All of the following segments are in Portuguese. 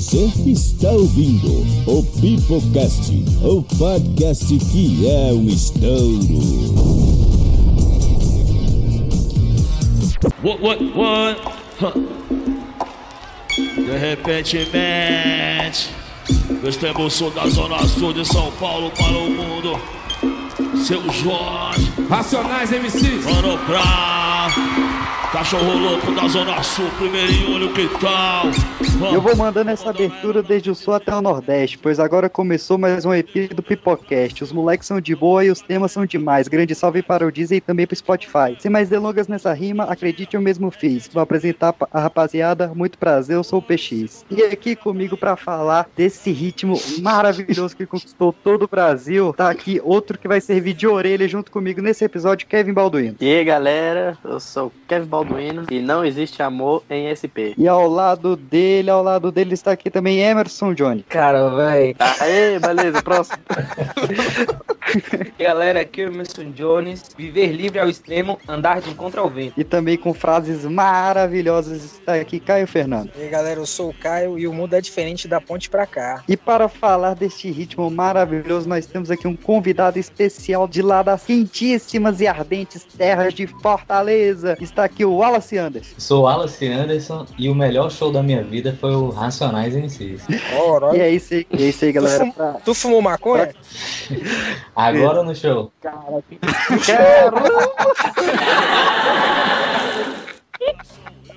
Você está ouvindo o Pipocast, o podcast que é um estouro. What, what, what? Huh. De repente, mente. Estamos sul da Zona Sul de São Paulo para o mundo. Seu Jorge, Racionais MCs. Mano Brown. Cachorro louco da Zona Sul, primeirinho, olha o que tal. Eu vou mandando essa abertura desde o sul até o nordeste, pois agora começou mais um EP do Pipocast. Os moleques são de boa e os temas são demais. Grande salve para o Deezer e também para o Spotify. Sem mais delongas nessa rima, acredite eu mesmo fiz. Vou apresentar a rapaziada, muito prazer, eu sou o PX. E aqui comigo para falar desse ritmo maravilhoso que conquistou todo o Brasil, tá aqui outro que vai servir de orelha junto comigo nesse episódio, Kevin Balduino. E aí galera, eu sou o Kevin Balduino e não existe amor em SP. E ao lado dele, ao lado dele está aqui também Emerson Johnny. Cara, velho. Aê, beleza, próximo. Galera, aqui é o Emerson Jones. Viver livre ao extremo, andar de encontro ao vento. E também com frases maravilhosas está aqui Caio Fernando. E aí, galera, eu sou o Caio e o mundo é diferente da ponte pra cá. E para falar deste ritmo maravilhoso, nós temos aqui um convidado especial de lá das quentíssimas e ardentes terras de Fortaleza. Está aqui o Wallace Anderson. Sou Wallace Anderson e o melhor show da minha vida foi o Racionais MCs. Ora, E é isso aí, é isso aí galera. tu, fum- tu fumou maconha? Agora no show.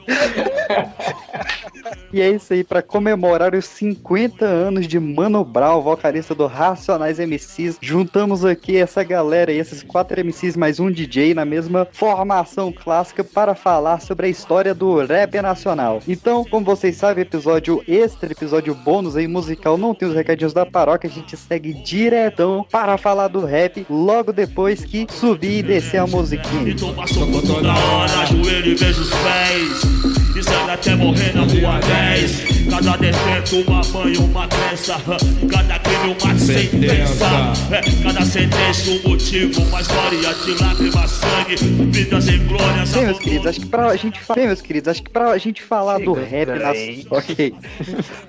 E é isso aí, para comemorar os 50 anos de Mano Brown, vocalista do Racionais MCs, juntamos aqui essa galera aí, esses quatro MCs mais um DJ na mesma formação clássica para falar sobre a história do rap nacional. Então, como vocês sabem, episódio extra, episódio bônus aí musical, não tem os recadinhos da paróquia, a gente segue diretão para falar do rap logo depois que subir e descer a musiquinha. E toma soco toda hora, ajoelho e vejo os pés. Sangue até morrer na rua 10. Cada detento, uma mãe, uma crença. Cada uma sentença. É, cada sentença, um motivo, uma história de lágrimas, sangue. Vidas em glórias, Bem, meus queridos, acho que pra gente, fa- bem, meus queridos, acho que pra gente falar do rap nacional. Ok.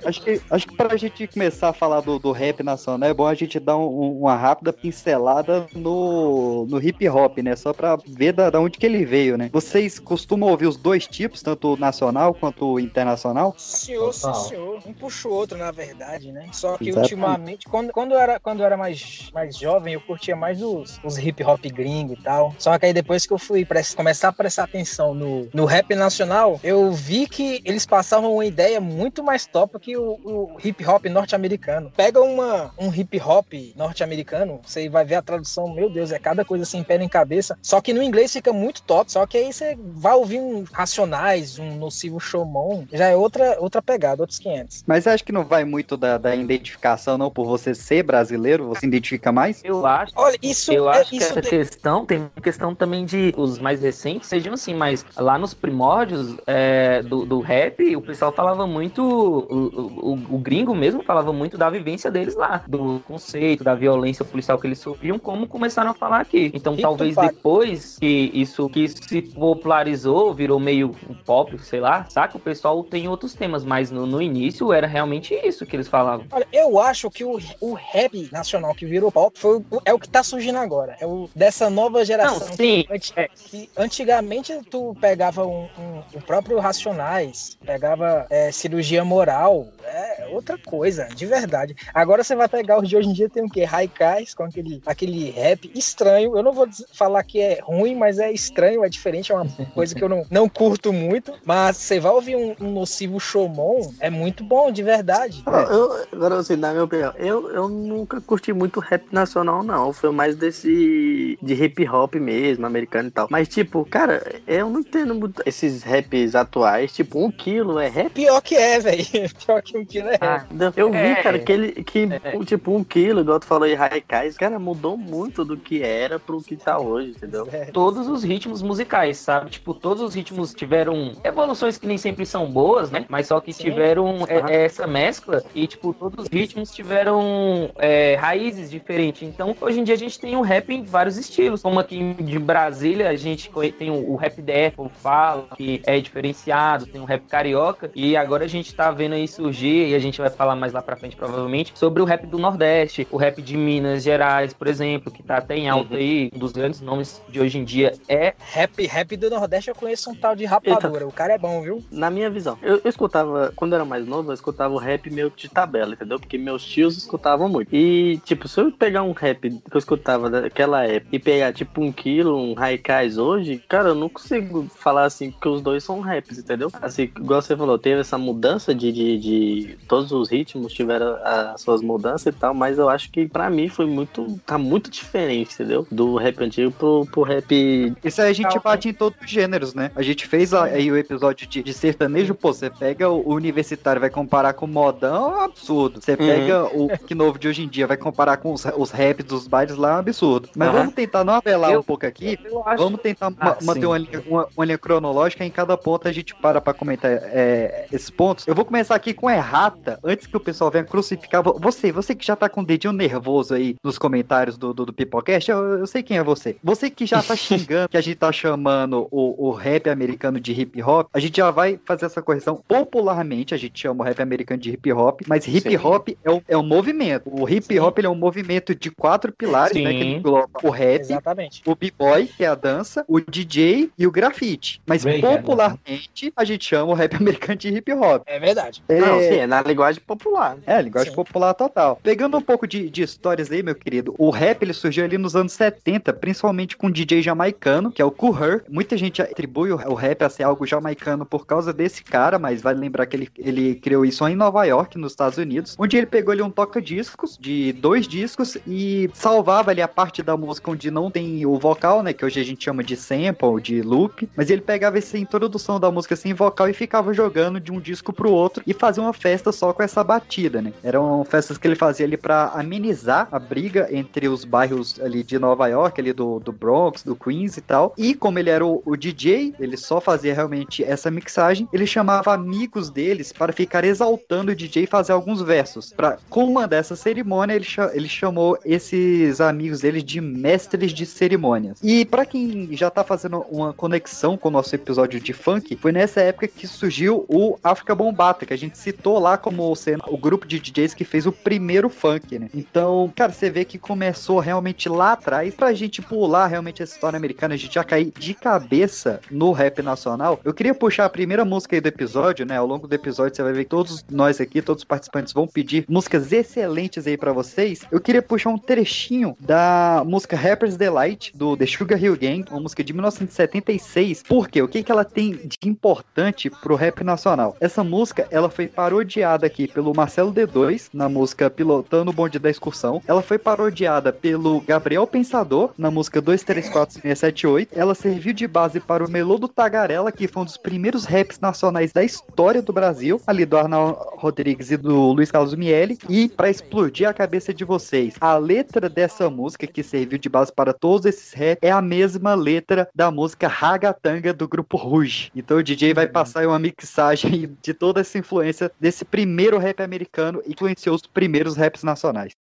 acho, que, acho que pra gente começar a falar do, do rap nacional, é bom a gente dar um- um- uma rápida pincelada no, no hip hop, né? Só pra ver da, da onde que ele veio, né? Vocês costumam ouvir os dois tipos, tanto o nacional quanto o internacional? Senhor, sim, senhor. Um puxa o outro, na verdade, né? Só que Exatamente. ultimamente, quando, quando eu era, quando eu era mais, mais jovem, eu curtia mais os, os hip hop gringo e tal. Só que aí depois que eu fui começar a prestar atenção no, no rap nacional, eu vi que eles passavam uma ideia muito mais top que o, o hip hop norte-americano. Pega uma, um hip hop norte-americano, você vai ver a tradução, meu Deus, é cada coisa assim, pé em cabeça. Só que no inglês fica muito top. Só que aí você vai ouvir um Racionais, um Nocivo Showman, já é outra, outra pegada, outros 500. Mas acho que não vai muito da, da identificação, não, por você ser brasileiro, você identifica mais? Eu acho. Olha, isso Eu é- acho que essa de- questão tem questão também de os mais recentes sejam assim, mas lá nos primórdios é, do, do rap, o pessoal falava muito, o, o, o gringo mesmo falava muito da vivência deles lá, do conceito, da violência policial que eles sofriam, como começaram a falar aqui. Então E talvez depois que isso, que isso se popularizou, virou meio um pop, sei lá, saca? O pessoal tem outros temas, mas no, no início era realmente isso que eles falavam. Olha, eu acho que o, o rap nacional que virou pop foi, o- é o que tá surgindo agora. É o dessa nova geração. Não, sim, é. que antigamente tu pegava um, um- o próprio Racionais, pegava é, cirurgia moral, é outra coisa, de verdade. Agora você vai pegar os de hoje em dia, tem o quê? Raikais, com aquele, aquele rap estranho. Eu não vou falar que é ruim, mas é estranho, é diferente, é uma coisa que eu não, não curto muito. Mas você vai ouvir um, um nocivo showmon, é muito bom, de verdade. Eu, eu- agora, assim, na minha opinião, eu, eu nunca curti muito rap nacional, não. Foi mais desse de hip hop mesmo, americano e tal. Mas, tipo, cara, eu não entendo muito esses raps atuais. Tipo, um quilo é rap. Pior que é, velho. Pior que um quilo é rap. Ah? Eu vi, É. cara, que ele, que, É. um, tipo, um quilo, igual tu falou aí, Raikais, cara, mudou muito do que era pro que tá hoje, entendeu? É. todos os ritmos musicais, sabe? Tipo, todos os ritmos tiveram evoluções que nem sempre são boas, né? Mas só que Sim. tiveram é, essa mescla e, tipo, todos os ritmos tiveram tiveram é, raízes diferentes. Então, hoje em dia a gente tem um rap em vários estilos. Como aqui de Brasília, a gente tem o, o rap def, o fala, que é diferenciado, tem o rap carioca. E agora a gente tá vendo aí surgir, e a gente vai falar mais lá pra frente, provavelmente, sobre o rap do Nordeste, o rap de Minas Gerais, por exemplo, que tá até em alta uhum. aí. Um dos grandes nomes de hoje em dia é. Rap, rap do Nordeste eu conheço um tal de rapadura. Eita. O cara é bom, viu? Na minha visão. Eu, eu escutava, quando eu era mais novo, eu escutava o rap meio de tabela, entendeu? Porque meus tios escutavam muito. E, tipo, se eu pegar um rap que eu escutava daquela época e pegar, tipo, um quilo, um Raikais hoje, cara, eu não consigo falar assim que os dois são raps, entendeu? Assim, igual você falou, teve essa mudança de, de, de todos os ritmos tiveram as suas mudanças e tal, mas eu acho que pra mim foi muito, tá muito diferente, entendeu? Do rap antigo pro, pro rap. Isso aí a gente bate em todos os gêneros, né? A gente fez aí o episódio de, de sertanejo, pô, você pega o universitário, vai comparar com o modão, é um absurdo. Você uhum. pega o que novo de hoje em dia, vai comparar com os, os raps dos bailes lá, é um absurdo. Mas uhum. vamos tentar não apelar eu, um pouco aqui, vamos tentar ah, manter uma linha, uma, uma linha, cronológica, em cada ponto a gente para pra comentar é, esses pontos. Eu vou começar aqui com errata, antes que o pessoal venha crucificar. Você, você que já tá com o dedinho nervoso aí nos comentários do, do, do Pipocast, eu, eu sei quem é você. Você que já tá xingando que a gente tá chamando o, o rap americano de hip hop, a gente já vai fazer essa correção. Popularmente, a gente chama o rap americano de hip hop, mas hip hop é um, é um movimento. O hip hop é um movimento de quatro pilares, Sim. né? Que engloba o rap, Exatamente. o b-boy, que é a dança, o DJ e o grafite. Mas Ray popularmente, a gente chama o rap americano de hip hop. É verdade. É... Não, sim, é na linguagem popular. É, linguagem sim. popular total. Pegando um pouco de, de histórias aí, meu querido, o rap ele surgiu ali nos anos 70, principalmente com um DJ jamaicano, que é o Kool Herc. Muita gente atribui o, o rap a ser algo jamaicano por causa desse cara, mas vale lembrar que ele, ele criou isso em Nova York, nos Estados Unidos, onde ele pegou ali um toca-discos de dois discos e salvava ali a parte da música onde não tem o vocal, né, que hoje a gente chama de sample, de loop, mas ele pegava essa introdução da música sem vocal e ficava jogando de um disco pro outro e fazia uma festa só com essa batida, né? Eram festas que ele fazia ali para amenizar a briga entre os bairros ali de Nova York, ali do, do Bronx, do Queens e tal. E como ele era o, o DJ, ele só fazia realmente essa mixagem, ele chamava amigos deles para ficar exaltando o DJ e fazer alguns versos. Para comandar essa cerimônia, ele, ele chamou esses amigos dele de mestres de cerimônias. E para quem já tá fazendo uma conexão com o nosso episódio de funk, foi nessa época que surgiu o África Bombata, que a gente citou lá como sendo o grupo de DJs que fez o primeiro funk, né? Então, cara, você vê que começou realmente lá atrás. Pra gente pular realmente essa história americana, a gente já cair de cabeça no rap nacional. Eu queria puxar a primeira música aí do episódio, né? Ao longo do episódio você vai ver que todos nós aqui, todos os participantes vão pedir músicas excelentes aí para vocês. Eu queria puxar um trechinho da música Rapper's Delight do The Sugar Hill Gang, uma música de 1976. Por quê? O que que ela tem de importante pro rap nacional? Essa música, ela foi parodiada aqui pelo Marcelo D2 na música Pilotando o Bonde da Excursão. Ela foi parodiada pelo Gabriel Pensador na música 234678. Ela serviu de base para o Melô do Tagarela, que foi um dos primeiros raps nacionais da história do Brasil, ali do Arnaldo Rodrigues e do Luiz Carlos Miele. E para explodir a cabeça de vocês, a letra dessa música que serviu de base para todos esses raps é a mesma letra da música Ragatanga do grupo Rouge. Então o DJ vai passar uma mixagem de toda essa influência desse primeiro rap americano e influenciou os primeiros raps nacionais.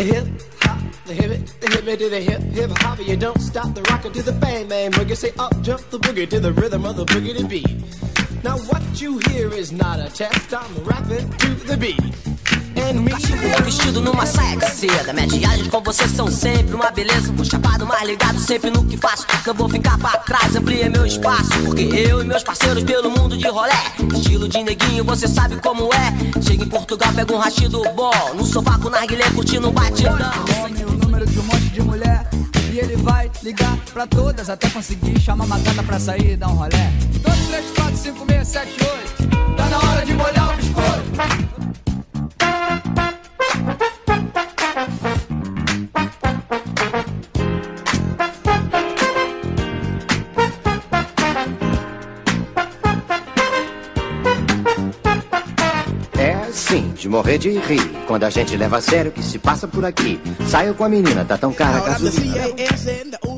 The hip hop, the hip it, the hip it to the hip hip hop. You don't stop the rocker to the bang bang boogie. Say up jump the boogie to the rhythm of the boogie to beat. Now what you hear is not a test. I'm rapping to the beat. Vestido numa saia de seda Minhas viagens com você são sempre uma beleza Vou chapado, mais ligado sempre no que faço Que eu vou ficar pra trás, ampliei meu espaço Porque eu e meus parceiros pelo mundo de rolé Estilo de neguinho, você sabe como é Chega em Portugal, pega um rachido bom No sofá com narguilé, curtindo um batidão Homem, o número de um monte de mulher e ele vai ligar pra todas até conseguir chamar uma gata pra sair e dar um rolé. 2, 3, 4, 5, 6, 7, 8. Tá na hora de molhar o biscoito. Morrer de rir. Quando a gente leva a sério o que se passa por aqui. Saio com a menina, tá tão cara a gasolina.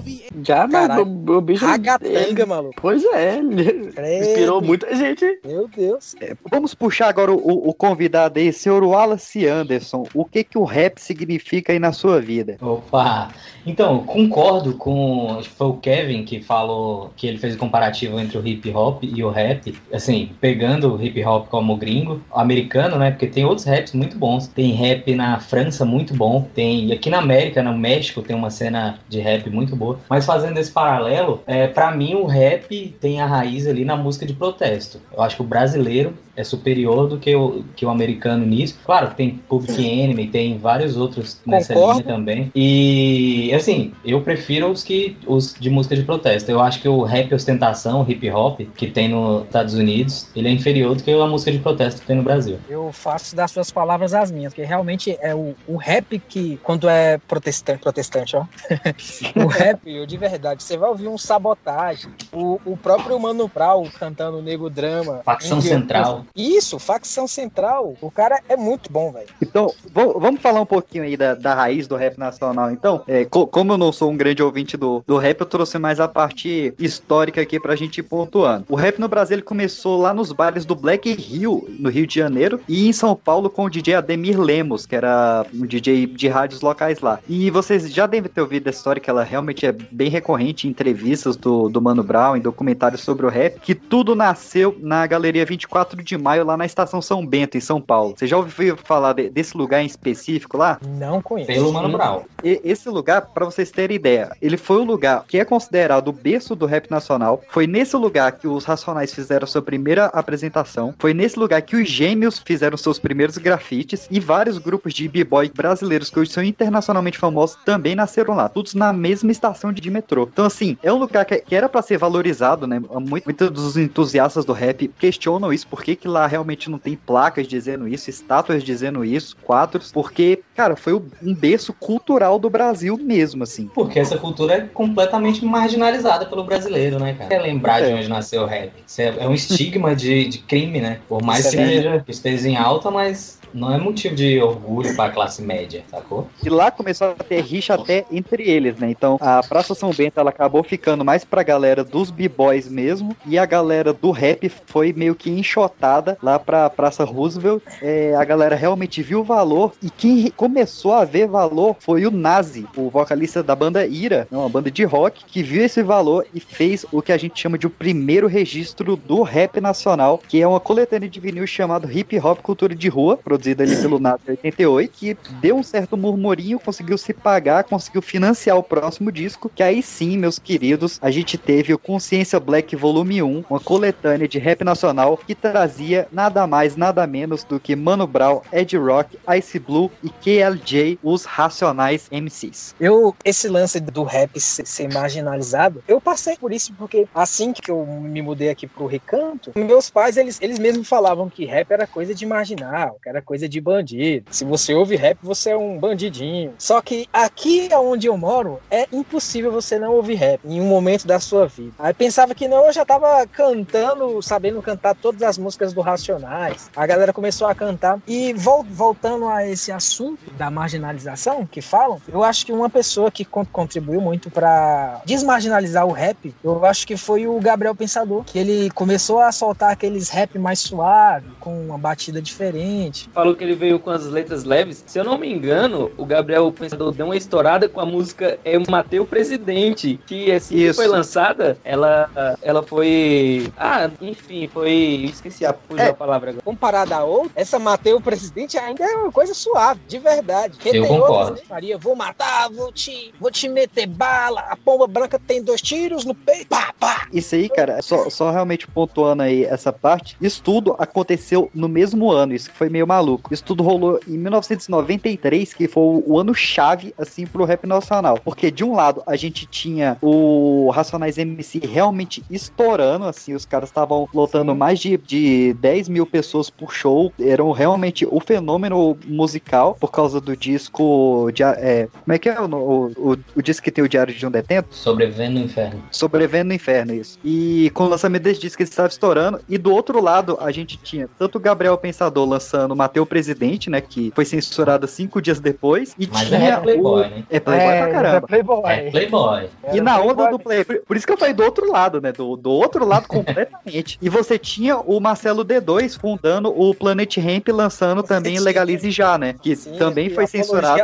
Já, mas Caralho. o, o bicho. Ragatanga, maluco. Pois é, ele Credo. inspirou muita gente. Meu Deus. Vamos puxar agora o, o convidado aí, senhor Wallace Anderson. O que que o rap significa aí na sua vida? Opa! Então, concordo com. Acho que foi o Kevin que falou que ele fez o comparativo entre o hip hop e o rap. Assim, pegando o hip hop como gringo, americano, né? Porque tem outros raps muito bons. Tem rap na França muito bom. Tem. E aqui na América, no México, tem uma cena de rap muito boa. Mas fazendo esse paralelo, é, para mim o rap tem a raiz ali na música de protesto. Eu acho que o brasileiro é superior do que o, que o americano nisso. Claro, tem Public Enemy, tem vários outros nessa Concordo. linha também. E assim, eu prefiro os que os de música de protesto. Eu acho que o rap ostentação, o hip hop que tem nos Estados Unidos, ele é inferior do que a música de protesto que tem no Brasil. Eu faço das suas palavras as minhas, porque realmente é o, o rap que, quando é protestante, protestante, ó. o rap, de verdade, você vai ouvir um sabotagem. O, o próprio Mano Brown cantando Nego Drama. Facção Indiano. Isso, facção central. O cara é muito bom, velho. Então, vamos falar um pouquinho aí da, da raiz do rap nacional, então. É, co- como eu não sou um grande ouvinte do, do rap, eu trouxe mais a parte histórica aqui pra gente ir pontuando. O rap no Brasil ele começou lá nos bares do Black Hill, no Rio de Janeiro, e em São Paulo com o DJ Ademir Lemos, que era um DJ de rádios locais lá. E vocês já devem ter ouvido essa história, que ela realmente é bem recorrente em entrevistas do, do Mano Brown, em documentários sobre o rap, que tudo nasceu na Galeria 24 de Maio, lá na Estação São Bento, em São Paulo. Você já ouviu falar de- desse lugar em específico lá? Não conheço. Pelo Mano Brown. E- esse lugar, pra vocês terem ideia, ele foi o lugar que é considerado o berço do rap nacional. Foi nesse lugar que os Racionais fizeram sua primeira apresentação. Foi nesse lugar que os Gêmeos fizeram seus primeiros grafites. E vários grupos de b-boy brasileiros que hoje são internacionalmente famosos também nasceram lá. Todos na mesma estação de metrô. Então, assim, é um lugar que, que era pra ser valorizado, né? Muito- Muitos dos entusiastas do rap questionam isso. Por que, lá realmente não tem placas dizendo isso, estátuas dizendo isso, quadros? Porque, cara, foi um berço cultural do Brasil mesmo, assim. Porque essa cultura é completamente marginalizada pelo brasileiro, né, cara? Quer lembrar de É. onde nasceu o rap? Isso é, é um estigma de, de crime, né? Por mais Isso que é seja, que esteja em alta, mas não é motivo de orgulho pra classe média, sacou? E lá começou a ter rixa até entre eles, né? Então a Praça São Bento ela acabou ficando mais pra galera dos b-boys mesmo, e a galera do rap foi meio que enxotada lá pra Praça Roosevelt. É, a galera realmente viu o valor, e quem começou a ver valor foi o Nazi, o vocalista da banda Ira, né, uma banda de rock, que viu esse valor e fez o que a gente chama de o primeiro registro do rap nacional, que é uma coletânea de vinil chamado Hip Hop Cultura de Rua, produzida ali pelo em 88, que deu um certo murmurinho, conseguiu se pagar, conseguiu financiar o próximo disco, que aí sim, meus queridos, a gente teve o Consciência Black Volume 1, uma coletânea de rap nacional que trazia nada mais, nada menos do que Mano Brown, Ed Rock, Ice Blue e KLJ, os Racionais MCs. Eu, esse lance do rap ser marginalizado, eu passei por isso porque assim que eu me mudei aqui pro Recanto, meus pais, eles, eles mesmos falavam que rap era coisa de marginal, que era coisa de bandido. Se você ouve rap, você é um bandidinho. Só que aqui onde eu moro, é impossível você não ouvir rap em um momento da sua vida. Aí pensava que não, eu já tava cantando, sabendo cantar todas as músicas do Racionais. A galera começou a cantar. E vol- voltando a esse assunto da marginalização que falam, eu acho que uma pessoa que con- contribuiu muito pra desmarginalizar o rap, eu acho que foi o Gabriel Pensador, que ele começou a soltar aqueles rap mais suave, com uma batida diferente. Falou que ele veio com as letras leves. Se eu não me engano, o Gabriel Pensador deu uma estourada com a música É Mateu Presidente, que assim que Isso. foi lançada, ela, ela foi. Ah, enfim, foi. Esqueci a, É. a palavra agora. Comparada a outra, essa Mateu Presidente ainda é uma coisa suave, de verdade. Porque Eu tem concordo. outras, né? Maria, vou matar, vou te, vou te meter bala, a pomba branca tem dois tiros no peito, pá, pá. Isso aí, cara, só, só realmente pontuando aí essa parte, isso tudo aconteceu no mesmo ano, isso que foi meio maluco. Isso tudo rolou em 1993, que foi o ano chave, assim, pro rap nacional. Porque de um lado, a gente tinha o Racionais MC realmente estourando, assim, os caras estavam lotando mais de, de 10 mil pessoas por show, eram realmente o fenômeno musical, por causa do disco, de, é, como é que é o, o, o, o disco que tem o Diário de um Detento? Sobrevivendo no inferno. Sobrevivendo no Inferno, isso. E com o lançamento desse disco, ele estava estourando. E do outro lado, a gente tinha tanto o Gabriel Pensador lançando Mateu o Presidente, né? Que foi censurado cinco dias depois. E Mas tinha é Playboy, o... né? É Playboy É, pra caramba. é Playboy. É Playboy. E na Playboy. onda do Play, por isso que eu falei do outro lado, né? Do, do outro lado completamente. E você tinha o Marcelo D2 fundando o Planet Ramp, lançando também. Legalize Já, né? Que Sim, também foi censurado.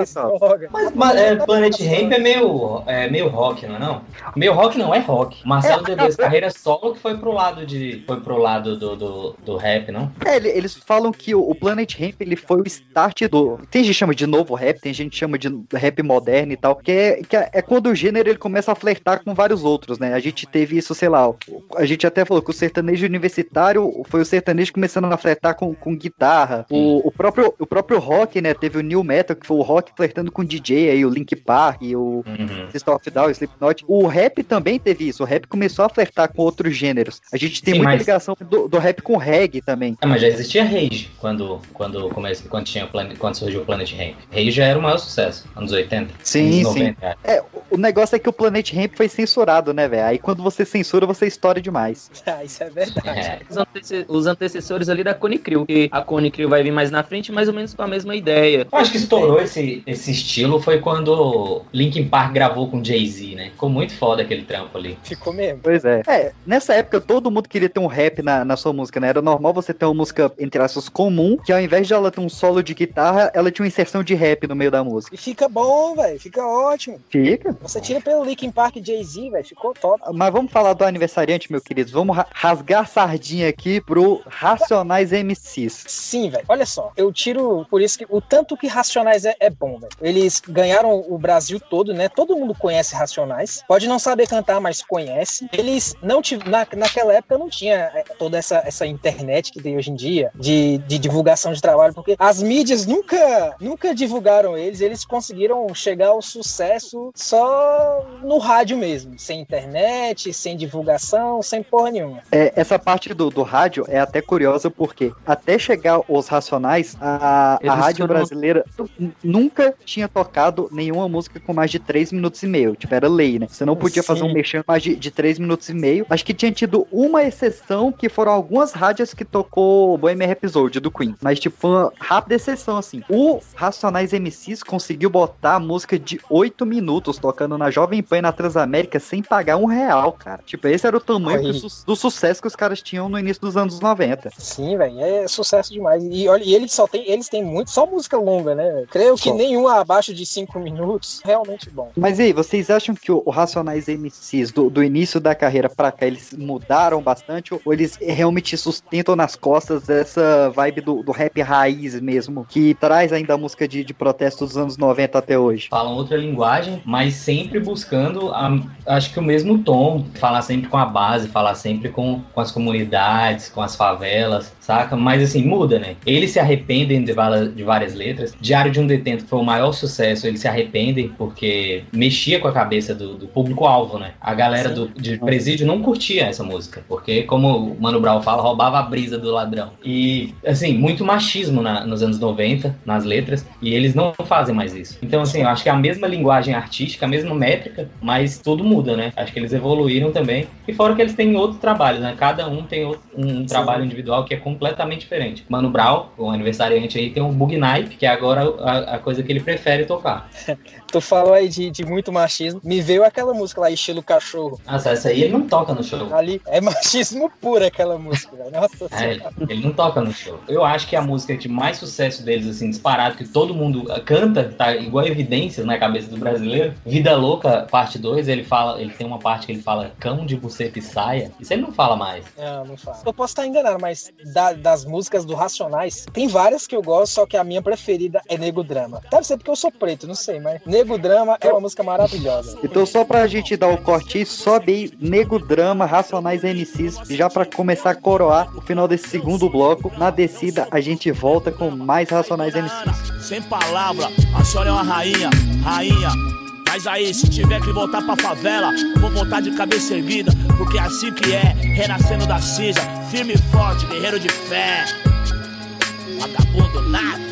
Mas, mas, é, Planet Ramp é meio, é meio rock, não é não? Meio rock não é rock. Marcelo D2 carreira solo que foi pro lado de. Foi pro lado do, do, do rap, não? É, ele- eles falam que o, o Planet Ramp ele foi o start do. Tem gente que chama de novo rap, tem gente que chama de rap moderno e tal. Que é, que é, é quando o gênero ele começa a flertar com vários outros, né? A gente teve isso, sei lá. o- A gente até falou que o sertanejo universitário foi o sertanejo começando a flertar com, com guitarra. O, o, próprio, o próprio rock, né? Teve o New Metal, que foi o rock flertando com DJ aí, o Link Park, o. Uhum. System of Down, Slipknot. O rap também teve isso. O rap começou a flertar com outros gêneros. A gente tem Sim, muita mas- ligação do, do rap com reggae também. Ah, mas já existia Rage quando, quando, comece, quando, tinha o Planet, quando surgiu o Planet Ramp. Rage já era o maior sucesso, anos 80. Sim, anos sim. 90. É, o negócio é que o Planet Ramp foi censurado, né, velho? Aí quando você censura, você estoura demais. Ah, isso é verdade. É. Os, antece- os antecessores ali da Cone Crew, que a Cone Crew vai vir mais na frente, mais ou menos com a mesma ideia. Eu acho que estourou esse, esse estilo foi quando Linkin Park gravou com Jay-Z, né? Ficou muito foda aquele trampo ali. Ficou mesmo. Pois é. É, nessa época todo mundo queria ter um rap na, na sua música, né? Era normal você ter uma música, entre aspas, comum, que ao invés de ela ter um solo de guitarra, ela tinha uma inserção de rap no meio da música. E fica bom, velho. Fica ótimo. Fica. Você tira pelo Linkin Park Jay-Z, velho. Ficou top. Mas vamos falar do aniversariante, meu querido. Vamos ra- rasgar a sardinha aqui pro Racionais MCs. Sim, velho. Olha só, eu tiro por isso que o tanto que Racionais é, é bom, velho. Eles ganharam o Brasil todo, né? Todo mundo conhece Racionais. Pode não saber cantar, mas conhece. Eles não tiveram. Na, naquela época não tinha é, toda essa, essa internet que tem hoje em dia de, de divulgação de trabalho, porque as mídias nunca, nunca divulgaram eles. Eles conseguiram chegar ao sucesso só no rádio mesmo, sem internet, sem divulgação, sem porra nenhuma. É, essa parte do, do rádio é até curiosa porque até chegar os Racionais, a, a rádio foram- brasileira nunca tinha tocado nenhuma música com mais de 3 minutos e meio. Tipo, era lei, né? Você não podia fazer um Sim. mexer mais de, de 3 minutos e meio. Acho que tinha tido uma exceção que foram algumas rádios que tocou Bohemian Episode do Queen. Mas, tipo, foi uma rápida exceção, assim. O Racionais MCs conseguiu botar a música de 8 minutos tocando na Jovem Pan e na Transamérica sem pagar um real, cara. Tipo, esse era o tamanho do, su- do sucesso que os caras tinham no início dos anos 90. Sim, velho, é sucesso demais. E olha, e eles só tem, eles têm muito, só música longa, né? Creio que Só. nenhuma abaixo de cinco minutos. Realmente bom. Mas e aí, vocês acham que o, o Racionais MCs do, do início da carreira pra cá, eles mudaram bastante? Ou eles realmente sustentam nas costas essa vibe do, do rap raiz mesmo, que traz ainda a música de, de protesto dos anos 90 até hoje? Falam outra linguagem, mas sempre buscando, a- acho que o mesmo tom. Falar sempre com a base, falar sempre com, com as comunidades, com as favelas, saca? Mas assim, muda, né? Eles se arrependem de, de várias letras. Diário de um Detento que foi o maior sucesso, eles se arrependem porque mexia com a cabeça do, do público-alvo, né? A galera Sim. do, de presídio não curtia essa música, porque, como o Mano Brown fala, roubava a brisa do ladrão. E, assim, muito machismo na- nos anos 90, nas letras, e eles não fazem mais isso. Então, assim, eu acho que é a mesma linguagem artística, a mesma métrica, mas tudo muda, né? Acho que eles evoluíram também. E fora que eles têm outro trabalho, né? Cada um tem outro- um trabalho individual que é completamente diferente. Mano Brown, o aniversariante aí, tem um Bug Night, que é agora a, a coisa que ele prefere tocar. Tu falou aí de, de muito machismo. Me veio aquela música lá, estilo cachorro. Nossa, essa aí ele não toca no show. Ali é machismo puro aquela música, velho. Nossa É, senhora. ele não toca no show. Eu acho que a música de mais sucesso deles, assim, disparado, que todo mundo uh, canta, tá igual evidências na cabeça do brasileiro. Vida Louca, parte 2, ele fala, ele tem uma parte que ele fala cão de buceta e saia. Isso ele não fala mais. Não, não fala. Eu posso estar enganado, mas da- das músicas do Racionais, tem várias que eu gosto, só que a minha preferida é Nego Drama. Deve ser porque eu sou preto, não sei, mas Nego Drama é uma música maravilhosa. Então, só pra gente dar o corte sobe aí Nego Drama, Racionais MCs, já pra começar a coroar o final desse segundo bloco. Na descida, a gente volta com mais Racionais MCs. Sem palavra, a senhora é uma rainha, rainha. Mas aí, se tiver que voltar pra favela, eu vou voltar de cabeça erguida, porque é assim que é, renascendo da cinza, firme e forte, guerreiro de fé. Vagabundo nada.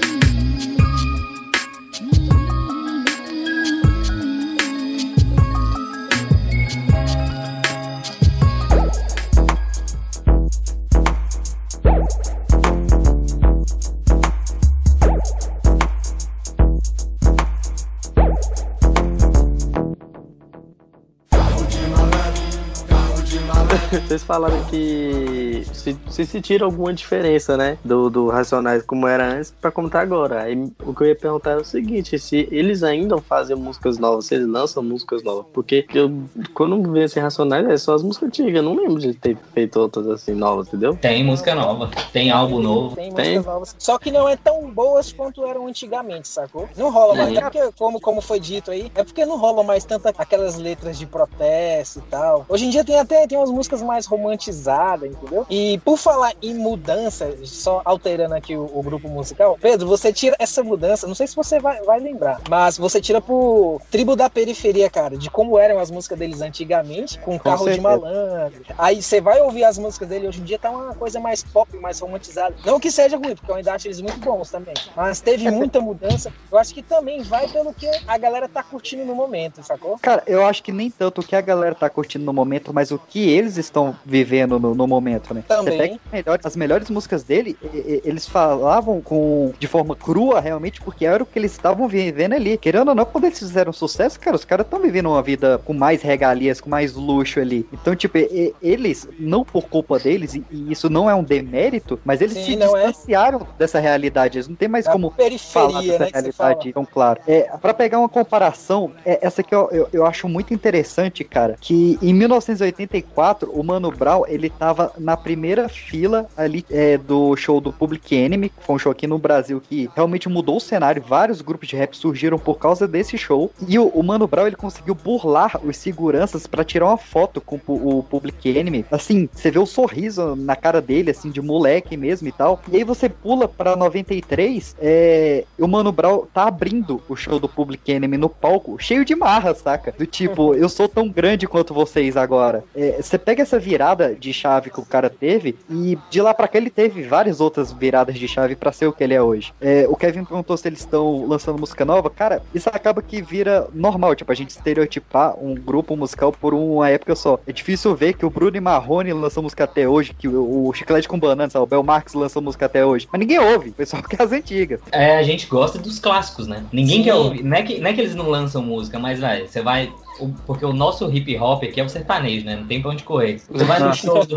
Vocês falaram que se, se sentir alguma diferença, né? Do, do Racionais como era antes pra como tá agora. Aí o que eu ia perguntar é o seguinte: se eles ainda fazem músicas novas, se eles lançam músicas novas. Porque eu, quando eu vejo assim, Racionais, é só as músicas antigas. Eu não lembro de ter feito outras assim novas, entendeu? Tem música nova, tem álbum novo. Tem Tem. músicas novas. Só que não é tão boas quanto eram antigamente, sacou? Não rola mais. Uhum. Porque, como, como foi dito aí, é porque não rola mais tanto aquelas letras de protesto e tal. Hoje em dia tem até tem umas músicas mais romantizadas, entendeu? E por falar em mudança, só alterando aqui o, o grupo musical, Pedro, você tira essa mudança, não sei se você vai, vai lembrar, mas você tira por Tribo da Periferia, cara, de como eram as músicas deles antigamente, com carro de certeza. malandro. Aí você vai ouvir as músicas dele hoje em dia, tá uma coisa mais pop, mais romantizada. Não que seja ruim, porque eu ainda acho eles muito bons também. Mas teve muita mudança. Eu acho que também vai pelo que a galera tá curtindo no momento, sacou? Cara, eu acho que nem tanto o que a galera tá curtindo no momento, mas o que eles estão vivendo no, no momento, né? Também. As melhores, as melhores músicas dele, e- e- eles falavam com de forma crua, realmente, porque era o que eles estavam vivendo ali. Querendo ou não, quando eles fizeram sucesso, cara, os caras estão vivendo uma vida com mais regalias, com mais luxo ali. Então, tipo, e- eles, não por culpa deles, e, isso não é um demérito, mas eles Sim, se é. distanciaram dessa realidade. Eles não tem mais Da como falar periferia, dessa né, que realidade tão claro. É, para pegar uma comparação, é, essa aqui eu, eu, eu acho muito interessante, cara, que em 1984 o Mano Brown ele tava na primeira fila ali é, do show do Public Enemy, que foi um show aqui no Brasil que realmente mudou o cenário, vários grupos de rap surgiram por causa desse show, e o, o Mano Brown ele conseguiu burlar os seguranças pra tirar uma foto com o, o Public Enemy, assim, você vê o sorriso na cara dele, assim, de moleque mesmo e tal, e aí você pula pra 93, é, o Mano Brown tá abrindo o show do Public Enemy no palco, cheio de marra, saca? Do tipo, eu sou tão grande quanto vocês agora. É, Você pega essa virada de chave que o cara teve, e de lá pra cá ele teve várias outras viradas de chave pra ser o que ele é hoje. É, o Kevin perguntou se eles estão lançando música nova. Cara, isso acaba que vira normal, tipo, a gente estereotipar um grupo musical por uma época só. É difícil ver que o Bruno e Marrone lançam música até hoje, que o, o Chiclete com Banana, sabe, o Bel Marx lançou música até hoje. Mas ninguém ouve, o pessoal quer as antigas. É, a gente gosta dos clássicos, né? Ninguém Sim. quer ouvir. Não é, que, não é que eles não lançam música, mas, velho, você vai. O- Porque o nosso hip hop aqui é o sertanejo, né? Não tem pra onde correr. Você vai no show do,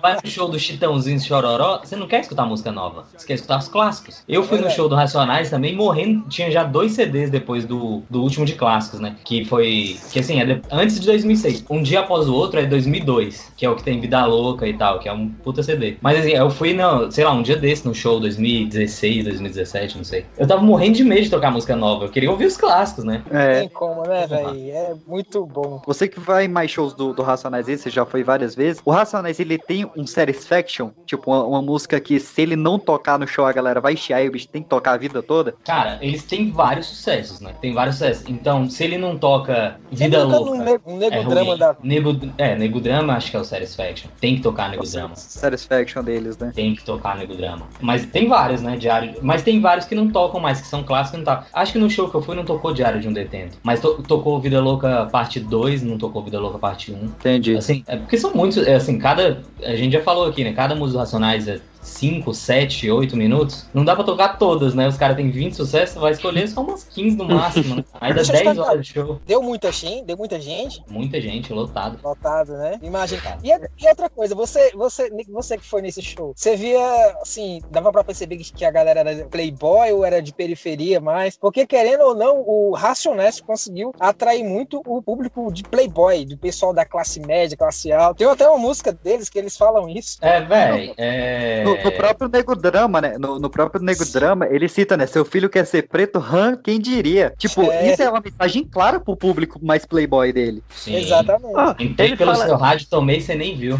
vai no show do Chitãozinho Chororó, você não quer escutar música nova. Você quer escutar os clássicos. Eu fui no show do Racionais também, morrendo. Tinha já dois CDs depois do, do último de clássicos, né? Que foi. Que assim, é de- antes de 2006. Um dia após o outro é 2002, que é o que tem Vida Louca e tal, que é um puta CD. Mas assim, eu fui, no, sei lá, um dia desse no show 2016, 2017, não sei. Eu tava morrendo de medo de tocar música nova. Eu queria ouvir os clássicos, né? É. Tem como, né, velho? É muito bom. Você que vai em mais shows do, do Racionais você já foi várias vezes. O Racionais, ele tem um Satisfaction, tipo, uma, uma música que se ele não tocar no show, a galera vai chiar e o bicho tem que tocar a vida toda. Cara, eles têm vários sucessos, né? Tem vários sucessos. Então, se ele não toca Vida nunca Louca. um nego é drama ruim. da. Nego, é, Nego Drama acho que é o Satisfaction. Tem que tocar Nego Drama. Satisfaction deles, né? Tem que tocar Nego Drama. Mas tem vários, né? Diário. Mas tem vários que não tocam mais, que são clássicos e não tocam. Acho que no show que eu fui não tocou Diário de um Detento. Mas to- tocou Vida Louca parte 2, não tocou Vida Louca parte 1. Entendi. Assim, é porque são muitos, é assim, cada. A gente já falou aqui, né? Cada música Racionais é 5, 7, 8 minutos. Não dá pra tocar todas, né? Os caras têm 20 sucessos, vai escolher só umas 15 no máximo, né? Eu 10 te horas de show. Deu muita gente, deu muita gente. Muita gente, lotado. Lotado, né? Imagina. E, e outra coisa, você, você, você que foi nesse show, você via, assim, dava pra perceber que a galera era playboy ou era de periferia mais? Porque, querendo ou não, o Racionais conseguiu atrair muito o público de playboy, do pessoal da classe média, classe alta. Tem até uma música deles que eles falam isso. É, véi, é. No, no próprio Nego Drama, né? No, no próprio Nego Drama, ele cita, né? Seu filho quer ser preto, Han, quem diria? Tipo, É. isso é uma mensagem clara pro público mais playboy dele. Sim. Exatamente. Ah, Entrei ele pelo fala, seu rádio, tomei, você nem viu.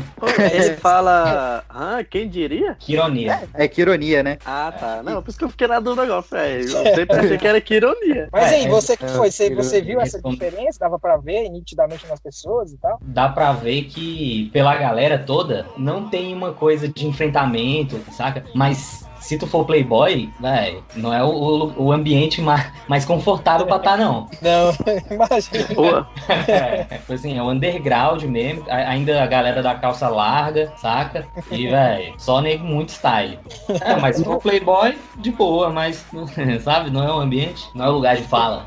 ele fala. Ah, quem diria? Que ironia. É que ironia, né? Ah, tá. Não, por isso que eu fiquei na dúvida agora, velho. Eu sempre achei que era que ironia. Mas aí, É, você que é, foi, você, você viu essa diferença? Dava pra ver nitidamente nas pessoas e tal? Dá pra ver que, pela galera toda, não tem uma coisa de enfrentamento, saca? Mas se tu for playboy, véi, não é o, o, o ambiente mais, mais confortável pra estar, não. Não, imagina. É, tipo assim, é o underground mesmo, ainda a galera da calça larga, saca? E, véi, só nego muito style. É, mas se for playboy, de boa, mas, sabe, não é o ambiente, não é o lugar de fala.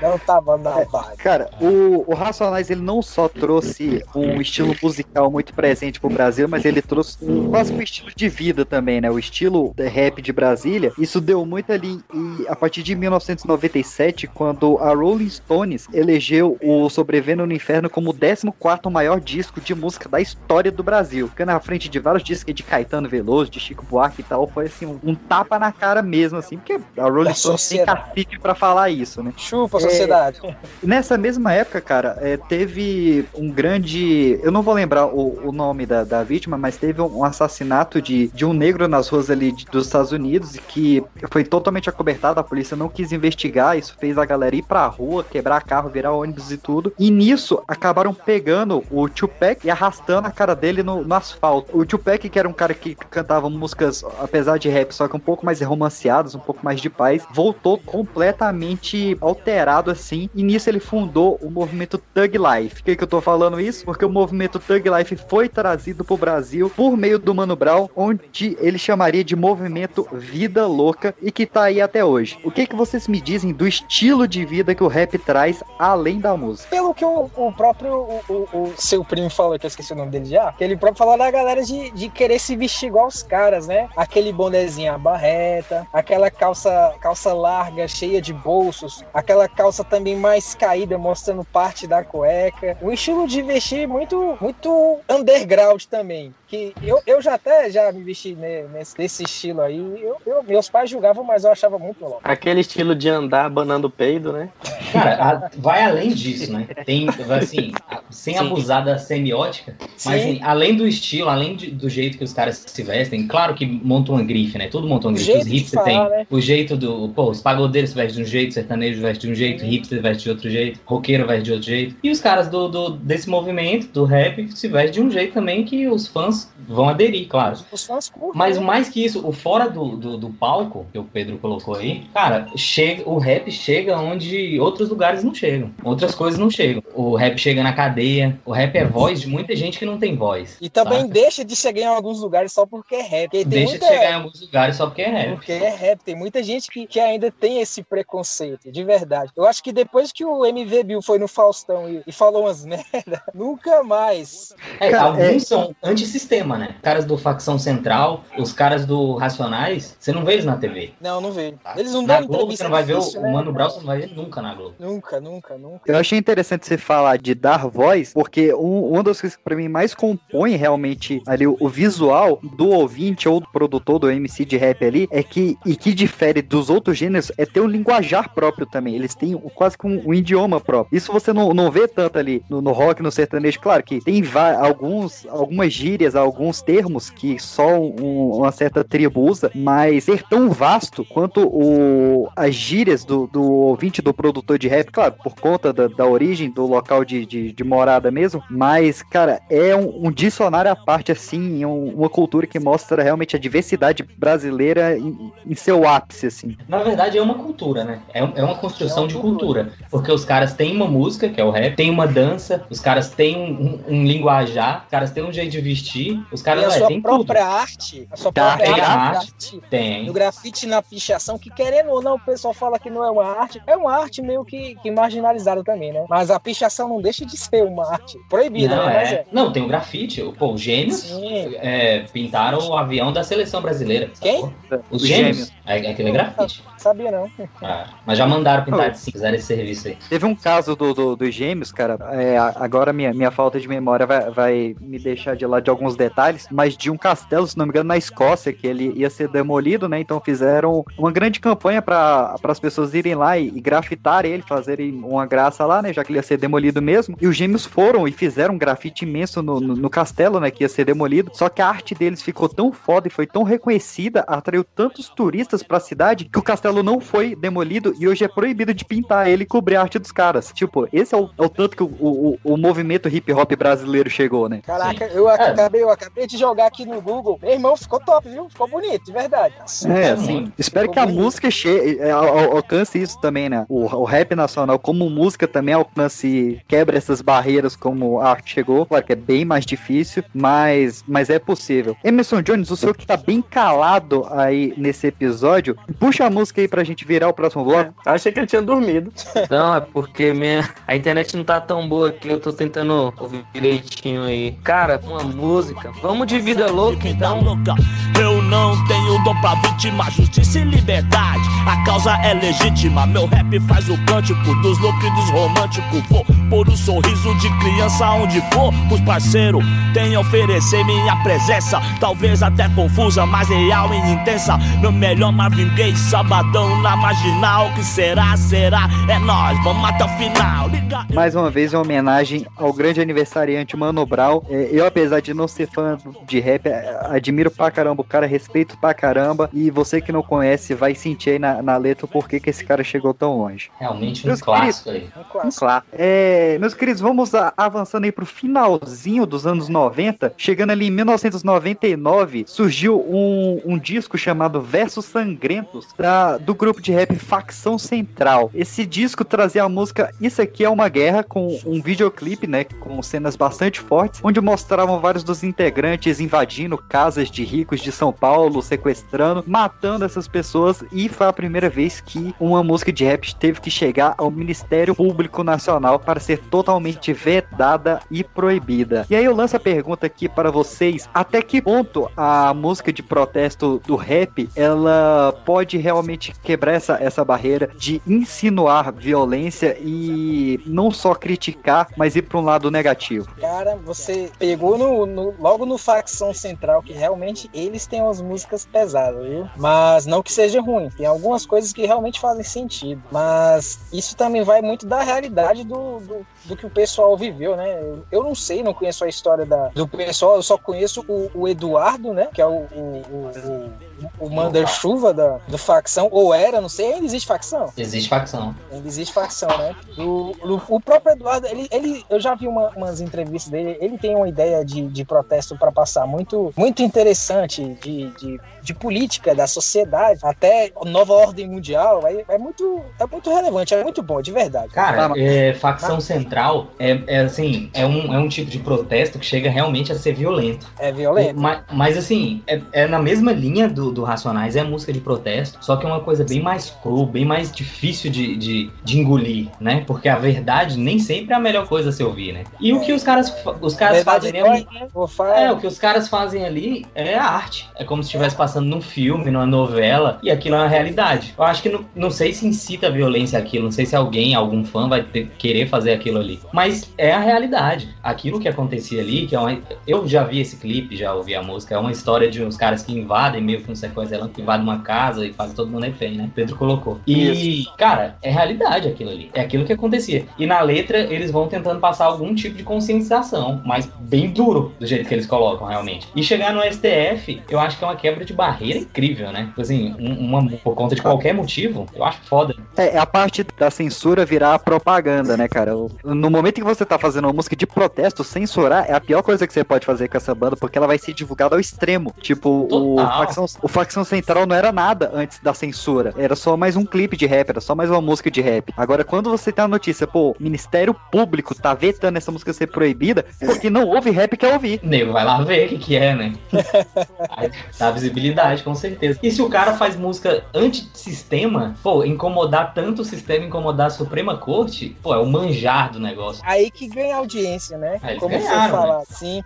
Não tava na vibe. Cara, o, o Racionais ele não só trouxe um estilo musical muito presente pro Brasil, mas ele trouxe um, quase um estilo de vida também, né? O estilo de rap de Brasília. Isso deu muito ali e a partir de 1997, quando a Rolling Stones elegeu o Sobrevivendo no Inferno como o 14 maior disco de música da história do Brasil. Ficando na frente de vários discos de Caetano Veloso, de Chico Buarque e tal, foi assim, um, um tapa na cara mesmo, assim, porque a Rolling Stones tem cacique pra falar isso, né? Chupa, sociedade. Nessa mesma época, cara, é, teve um grande. Eu não vou lembrar o, o nome da, da vítima, mas teve um assassinato de, de um negro nas ruas ali dos Estados Unidos e que foi totalmente acobertado. A polícia não quis investigar. Isso fez a galera ir pra rua, quebrar carro, virar ônibus e tudo. E nisso acabaram pegando o Tupac e arrastando a cara dele no, no asfalto. O Tupac, que era um cara que cantava músicas, apesar de rap, só que um pouco mais romanceadas, um pouco mais de paz, voltou completamente alterado assim. E nisso ele fundou o movimento Thug Life. Por que, que eu tô falando isso? Porque o movimento Thug Life foi trazido pro Brasil por meio do Mano Brown, onde ele chamaria de movimento Vida Louca e que tá aí até hoje. O que, que vocês me dizem do estilo de vida que o rap traz além da música? Pelo que o, o próprio o, o- o seu primo falou, que eu esqueci o nome dele já, que ele próprio falou da galera de, de querer se vestir igual os caras, né? Aquele bonezinho à barreta, aquela calça, calça larga, cheia de bolsos, aquela calça também mais caída, mostrando parte da cueca. Um estilo de vestir muito, muito underground também. Que eu, eu já até já me vesti ne- nesse, nesse estilo aí. Eu, eu- meus pais julgavam, mas eu achava muito louco. aquele estilo de andar abanando o peido, né? Cara, a- vai além disso, né? Tem, assim, a- sem Sim. abusar da semiótica, mas Sim. assim, além do estilo, além de- do jeito que os caras se vestem, claro que montam uma grife, né? Tudo monta uma grife. Os hipsters têm né? o jeito do. Pô, os pagodeiros se vestem de um jeito, sertanejo veste de um jeito, hipster veste de outro jeito, roqueiro veste de outro jeito. E os caras do, do- desse movimento, do rap, se vestem de um jeito também que os fãs vão aderir, claro. Os fãs curtem. Mas né? mais que isso, o fora do, do, do palco, que o Pedro colocou aí, cara, chega, o rap chega onde outros lugares não chegam. Outras coisas não chegam. O rap chega na cadeia. O rap é voz de muita gente que não tem voz. E também saca? deixa de chegar em alguns lugares só porque é rap. Porque Deixa muita... de chegar em alguns lugares só porque é rap. Porque é rap, tem muita gente que, que ainda tem esse preconceito, de verdade. Eu acho que depois que o MV Bill foi no Faustão e, e falou umas merda, nunca mais. É, Cara, alguns é- são antissistema, né? Caras do Facção Central, os caras do Racionais, você não vê eles na TV. Não, não vejo. Eles não Na dão Globo entrevista você não vai ver o, difícil, o né, Mano cara? Brown, você não vai ver nunca na Globo. Nunca, nunca, nunca. Eu achei interessante você falar de dar voz, porque um, uma das coisas que pra mim mais compõe realmente ali o, o visual do ouvinte ou do produtor do MC de rap ali é que, e que difere dos outros gêneros, é ter um linguajar próprio também. Eles têm quase que um, um idioma próprio. Isso você não, não vê tanto ali no, no rock, no sertanejo. Claro que tem alguns, algumas gírias, alguns termos que só um- uma certa tribo usa, mas ser tão vasto quanto o, as gírias do, do ouvinte, do produtor de rap, claro, por conta da, da origem, do local de, de, de morada mesmo, mas, cara, é um, um dicionário à parte, assim, um- uma cultura que mostra realmente a diversidade brasileira em, em seu ápice, assim. Na verdade, é uma cultura, né? É, é uma construção É uma de cultura. cultura. Porque os caras têm uma música, que é o rap, tem uma dança, os caras têm um- um linguajar, os caras têm um jeito de vestir, os caras a é, sua tem própria arte, a sua Tá, própria tem arte, arte. grafite, Tem. no grafite na pichação, que querendo ou não, o pessoal fala que não é uma arte, é uma arte meio que, que marginalizada também, né? Mas a pichação não deixa de ser uma arte proibida, Não, né? Mas é. é. Não, tem o grafite. o- Pô, os gêmeos é, pintaram o avião da seleção brasileira. Quem? Os, Os gêmeos. gêmeos. É, aquele é grafite. Sabia não. Ah, mas já mandaram pintar de cinza, fizeram esse serviço aí. Teve um caso do, do- dos gêmeos, cara. é, a- agora minha, minha falta de memória vai, vai me deixar de lado de alguns detalhes, mas de um castelo, se não me engano, na Escócia, que ele ia ser demolido, né? Então fizeram uma grande campanha para as pessoas irem lá e, e grafitarem ele, fazerem uma graça lá, né? Já que ele ia ser demolido mesmo. E os gêmeos foram e fizeram um grafite imenso no, no, no castelo, né? Que ia ser demolido. Só que a arte deles ficou tão foda e foi tão reconhecida, atraiu tantos turistas pra cidade que o castelo não foi demolido e hoje é proibido de pintar ele e cobrir a arte dos caras. Tipo, esse é o, é o tanto que o, o, o movimento hip hop brasileiro chegou, né? Caraca, eu acabei eu acabei de jogar aqui no Google. Meu irmão, ficou top, viu? Ficou bonito, de verdade. É, assim, espero que a música che é, al- al- alcance isso também, né? O, o rap nacional, como música, também alcance, quebra essas barreiras como a arte chegou. Claro que é bem mais difícil, mas, mas é possível. Emerson Jones, o senhor que tá bem calado aí nesse episódio, puxa a música aí pra gente virar o próximo bloco. Achei que ele tinha dormido. Não, é porque minha... a internet não tá tão boa aqui, eu tô tentando ouvir direitinho aí. Cara, uma música. Vamos de vida louca, então. Eu não tenho dom pra vítima, justiça e liberdade. A causa é legítima. Meu rap faz o cântico dos loucos e dos românticos. Vou pôr um sorriso de criança onde for. Os parceiros têm a oferecer minha presença. Talvez até confusa, mas real e intensa. Meu melhor Marvin Gaye, sabadão na marginal. Que será, será? É nós, vamos até o final. Liga. Mais uma vez, em homenagem ao grande aniversariante Mano Brown. É, Eu, apesar de não ser fã de rap, é, admiro pra caramba o cara, respeito pra caramba. E você que não conhece vai sentir aí na, na letra o porquê que esse cara chegou tão longe. Realmente um Meus clássico aí. Claro. É, meus queridos, vamos a- avançando aí pro finalzinho dos anos 90. Chegando ali em 1999, surgiu um, um disco chamado Versos Sangrentos da, do grupo de rap Facção Central. Esse disco trazia a música Isso Aqui é uma Guerra, com um videoclipe, né? Com cenas bastante fortes, onde mostravam vários dos integrantes invadindo casas de ricos de São Paulo, sequestrando, matando essas pessoas. E foi a primeira vez que uma música de rap teve que chegar ao Ministério Público Nacional para ser totalmente vedada e proibida. E aí eu lanço a pergunta aqui para vocês: até que ponto a música de protesto do rap ela pode realmente quebrar essa, essa barreira de insinuar violência e não só criticar, mas ir para um lado negativo? Cara, você pegou no, no- logo no facção central que realmente eles têm umas músicas pesadas, viu? Mas não que seja ruim. Tem algumas coisas que realmente fazem sentido. Mas isso também vai muito da realidade do, do, do que o pessoal viveu, né? Eu, não sei, não conheço a história da, do pessoal, eu só conheço o, o Eduardo, né? Que é o, o, o, o, o Manda-Chuva da, do facção, ou era, não sei, ainda existe facção? Existe facção. Ainda existe facção, né? O, o, o próprio Eduardo, ele, ele, eu já vi uma- umas entrevistas dele, ele tem uma ideia de, de protesto para passar muito, muito interessante de, de, de política, da sociedade, até nova ordem mundial. É, é, muito, é muito relevante, é muito bom, de verdade. Cara, é, facção central é, é, assim, é um, é um tipo de protesto que chega realmente a ser violento. É violento. Mas, mas, assim, é, é na mesma linha do, do Racionais, é música de protesto, só que é uma coisa bem mais cru, bem mais difícil de, de, de engolir, né? Porque a verdade nem sempre é a melhor coisa a se ouvir, né? E o que os caras, os caras fazem dói, ali. É, o que os caras fazem ali é a arte. É como se estivesse passando num filme, numa novela, e aquilo é uma realidade. Eu acho que não, não sei se incita a violência aquilo, não sei se alguém, algum fã vai ter- querer fazer aquilo ali. Mas é a realidade. Aquilo que acontecia ali, que é uma. Eu já vi esse clipe, já ouvi a música, é uma história de uns caras que invadem meio que um sequestrando, que invadem uma casa e fazem todo mundo refém, né? Pedro colocou. E, cara, é realidade aquilo ali. É aquilo que acontecia. E na letra, eles vão tentando passar algum tipo de conscientização, mas bem duro do jeito que eles colocam, realmente. E chegar no STF, eu acho que é uma quebra de barreira incrível, né? Assim, um- uma, por conta de qualquer motivo, eu acho foda. É, é a parte da censura virar propaganda, né, cara? O- No momento em que você tá fazendo uma música de protesto, censurar é a pior coisa que você pode fazer com essa banda, porque ela vai ser divulgada ao extremo. Tipo, o facção, o facção Central não era nada antes da censura. Era só mais um clipe de rap, era só mais uma música de rap. Agora, quando você tem a notícia, pô, Ministério Público tá vetando essa música ser proibida, porque não houve rap quer ouvir. Nego, vai lá ver o que, que é, né? Aí Dá visibilidade, com certeza. E se o cara faz música antissistema, pô, incomodar tanto o sistema, incomodar a Suprema Corte, pô, é o manjar do negócio. Aí que ganha audiência, né? Eles Como você ganharam, fala né? assim.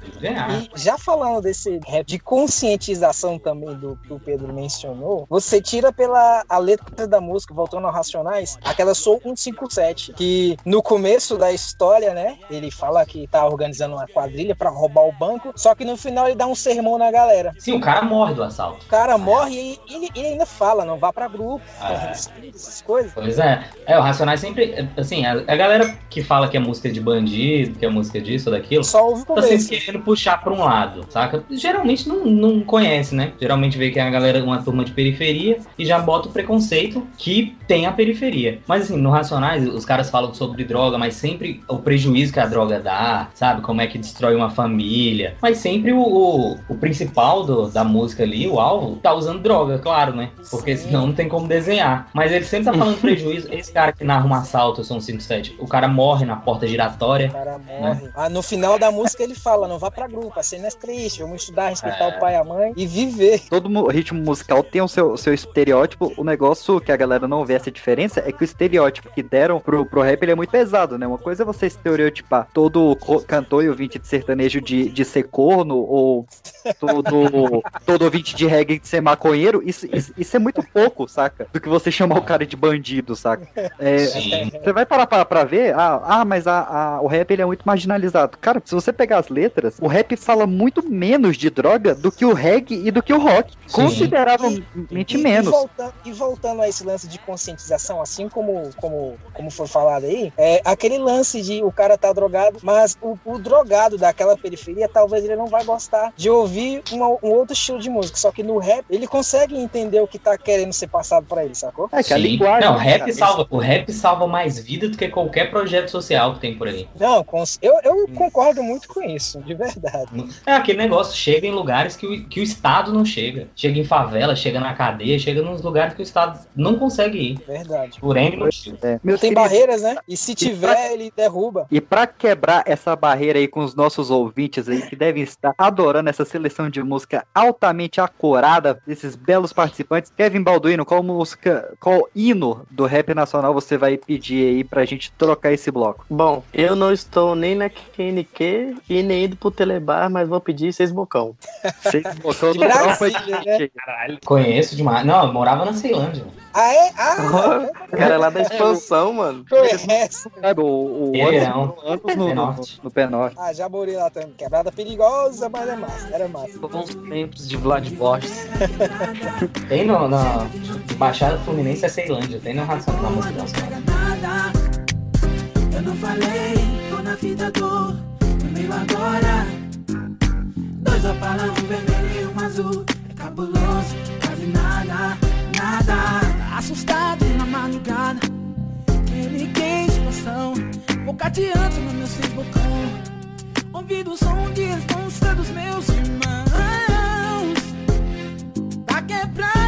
E já falando desse rap de conscientização também do que o Pedro mencionou, você tira pela a letra da música, voltando ao Racionais, aquela Sou 157, que no começo da história, né, ele fala que tá organizando uma quadrilha pra roubar o banco, só que no final ele dá um sermão na galera. Sim, o cara morre do assalto. O cara morre e ele, ele ainda fala, não vá pra grupo, É. essas coisas. Pois é. É, o Racionais sempre. Assim, a, a galera que fala que é música de bandido, que é música disso ou daquilo, Só ouve tá sempre querendo puxar pra um lado, saca? Geralmente não, não conhece, né? Geralmente vê que é a galera, uma turma de periferia, e já bota o preconceito que tem a periferia. Mas assim, no Racionais, os caras falam sobre droga, mas sempre o prejuízo que a droga dá, sabe? Como é que destrói uma família. Mas sempre o, o, o principal do- da música ali, o alvo, tá usando droga, claro, né? Porque Sim. senão não tem como desenhar. Mas ele sempre tá falando prejuízo. Esse cara que narra um assalto, são 57, o cara morre na porta O giratória. cara morre. Ah, no final da música ele fala, não vá pra grupo, a cena é triste, vamos estudar, respeitar É. o pai e a mãe e viver. Todo ritmo musical tem o seu, seu estereótipo. O negócio que a galera não vê essa diferença é que o estereótipo que deram pro, pro rap ele é muito pesado, né? Uma coisa é você estereotipar todo cantor e ouvinte de sertanejo de, de ser corno ou todo, todo ouvinte de reggae de ser maconheiro. Isso, isso, isso é muito pouco, saca? Do que você chamar o cara de bandido, saca? É, você vai parar pra, pra ver, ah, ah mas a, a- o rap ele é muito marginalizado. Cara, se você pegar as letras, o rap fala muito menos de droga do que o reggae e do que o rock. Sim. Consideravelmente E- e menos. voltando, e voltando a esse lance de conscientização, assim como, como, como foi falado aí, é aquele lance de o cara tá drogado, mas o, o drogado daquela periferia, talvez ele não vai gostar de ouvir uma- um outro estilo de música. Só que no rap, ele consegue entender o que tá querendo ser passado pra ele, sacou? É que a Sim. linguagem. Não, o rap cara, salva. O rap salva mais vida do que qualquer projeto social que tem por aí. Não, eu, eu concordo muito com isso, de verdade. É aquele negócio, chega em lugares que o, que o Estado não chega. Chega em favela, chega na cadeia, chega nos lugares que o Estado não consegue ir. Verdade. Por N motivos. É. Tem barreiras, né? E se tiver, ele derruba. E pra quebrar essa barreira aí com os nossos ouvintes aí, que devem estar adorando essa seleção de música altamente acorada desses belos participantes, Kevin Balduino, qual música, qual hino do rap nacional você vai pedir aí pra gente trocar esse bloco? Bom, eu não estou nem na QNQ e nem indo pro Telebar, mas vou pedir seis bocão. De no tropa Brasília, né? Caralho, conheço demais. Não, eu morava na Ceilândia. Ah, é? Ah, O cara é lá da expansão, mano. conhece. Sabe, o, o anos, anos no, Pé no, Norte. no pé norte. Ah, já morei lá também. Quebrada perigosa, mas é massa. Era massa. Bons tempos de Vladivostok. Tem no, na Baixada Fluminense é Ceilândia, tem no Racional, na música nada. Eu não falei, tô na vida no meio agora. Dois opalas, um vermelho e um azul. É cabuloso, quase nada, nada. Assustado na madrugada, de situação. Vou cadeando no meu seis bocão. Ouvindo o som de responsa dos meus irmãos. Tá quebrada.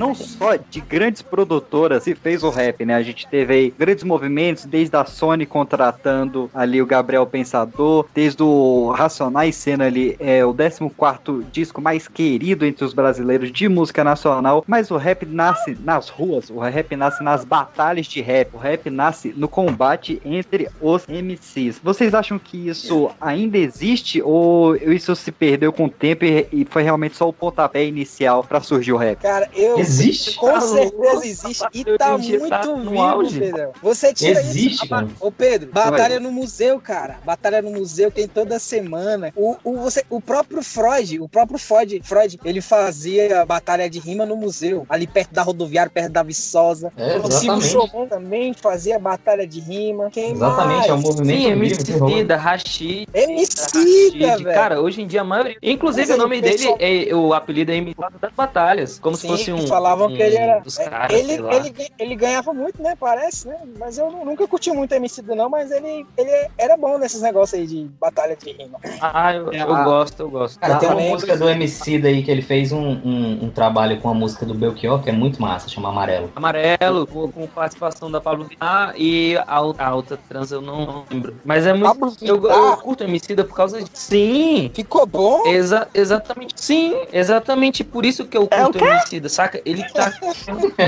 Não só de grandes produtoras e fez o rap, né? A gente teve aí grandes movimentos, desde a Sony contratando ali o Gabriel Pensador, desde o Racionais sendo ali é, o 14 disco mais querido entre os brasileiros de música nacional, mas o rap nasce nas ruas, o rap nasce nas batalhas de rap, o rap nasce no combate entre os MCs. Vocês acham que isso ainda existe ou isso se perdeu com o tempo e, e foi realmente só o pontapé inicial pra surgir o rap? Cara, eu. Existe? Com Tá certeza louco, existe. E tá dia muito tá vivo, auge. Pedrão. Você tira Existe, isso. cara. Ô, Pedro, batalha no museu, cara. Batalha no museu tem toda semana. O, o, você, o próprio Freud, o próprio Freud, Freud, ele fazia batalha de rima no museu, ali perto da rodoviária, perto da Viçosa. É, o Silvio. Somon também fazia batalha de rima. Quem Exatamente, é um mais? movimento Sim. Emicida, Rashid. Emicida, velho. Cara, hoje em dia a maioria. Inclusive Mas o nome dele pessoal- é. O apelido é imitado das batalhas. Como se Sim, fosse um. Falavam um que ele era. Dos é, caras, ele, ele, ele ganhava muito, né? Parece, né? Mas eu nu- nunca curti muito Emicida, não, mas ele, ele era bom nesses negócios aí de batalha de rima. Ah, eu, eu Ah. gosto, eu gosto. Cara, tem uma também- música do MC daí que ele fez um, um, um trabalho com a música do Belchior, que é muito massa, chama Amarelo. Amarelo, com, com participação da Pablo Vittar e a, a outra trans eu não lembro. Mas é muito. Pablo Eu, eu curto Emicida por causa de. Sim! Ficou bom? Exa exatamente. Sim, exatamente por isso que eu É o curto o Emicida, saca? Ele tá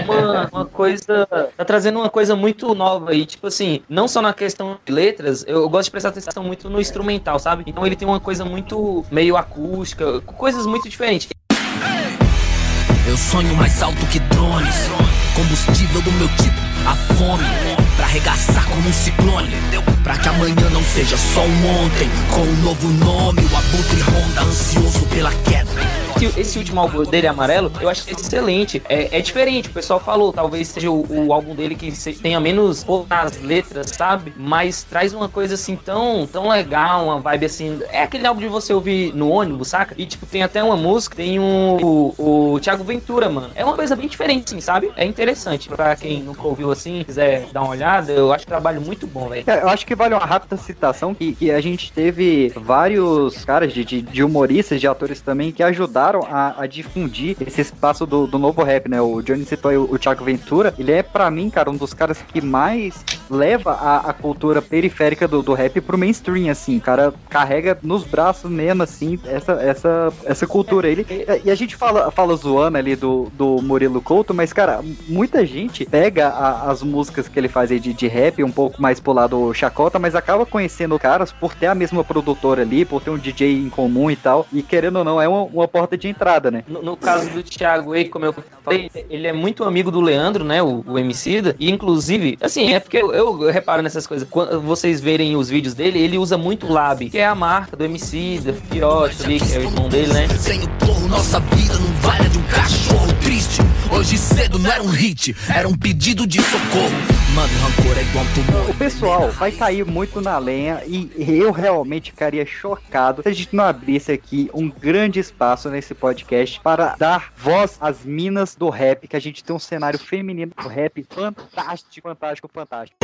uma, uma coisa. Tá trazendo uma coisa muito nova aí. Tipo assim, não só na questão de letras, eu, gosto de prestar atenção muito no instrumental, sabe? Então ele tem uma coisa muito meio acústica, coisas muito diferentes. Eu sonho mais alto que drones. Combustível do meu tipo a fome Pra arregaçar como um ciclone Pra que amanhã não seja só um ontem Com um novo nome, o abutre ronda Ansioso pela queda esse, último álbum dele, Amarelo, eu acho excelente. É, é diferente, o pessoal falou, talvez seja o, o álbum dele que tenha menos nas letras, sabe? Mas traz uma coisa assim tão, tão legal, uma vibe assim. É aquele álbum de você ouvir no ônibus, saca? E tipo, tem até uma música, tem um, o, o Thiago Ventura, mano. É uma coisa bem diferente, assim, sabe? É interessante. Pra quem nunca ouviu assim, quiser dar uma olhada, eu acho trabalho muito bom, velho. Cara, eu acho que vale uma rápida citação que, que a gente teve vários caras de, de, de humoristas, de atores também, que ajudaram a, a difundir esse espaço do, do novo rap, né? O Johnny citou aí o, o Thiago Ventura. Ele é, pra mim, cara, um dos caras que mais leva a, a cultura periférica do, do rap pro mainstream, assim. Cara carrega nos braços mesmo, assim, essa, essa, essa cultura. Ele, e a gente fala, fala zoando ali do, do Murilo Couto, mas, cara, muita gente pega a- as músicas que ele faz aí de, de rap, um pouco mais pro lado chacota, mas acaba conhecendo caras por ter a mesma produtora ali, por ter um DJ em comum e tal. E querendo ou não, é uma, uma porta de entrada, né? No, no caso do Thiago aí, como eu falei, ele é muito amigo do Leandro, né? O, o Emicida. E inclusive, assim, é porque eu, eu reparo nessas coisas. Quando vocês verem os vídeos dele, ele usa muito Lab, que é a marca do Emicida, Fiote ali, que é o irmão dele, né? Sem o porro, nossa vida não vale de um cachorro triste. Hoje cedo não era um hit, era um pedido de socorro. Mano, rancor é igual um tumor. O pessoal vai cair muito na lenha e eu realmente ficaria chocado se a gente não abrisse aqui um grande espaço nesse podcast para dar voz às minas do rap, que a gente tem um cenário feminino do rap fantástico, fantástico, fantástico.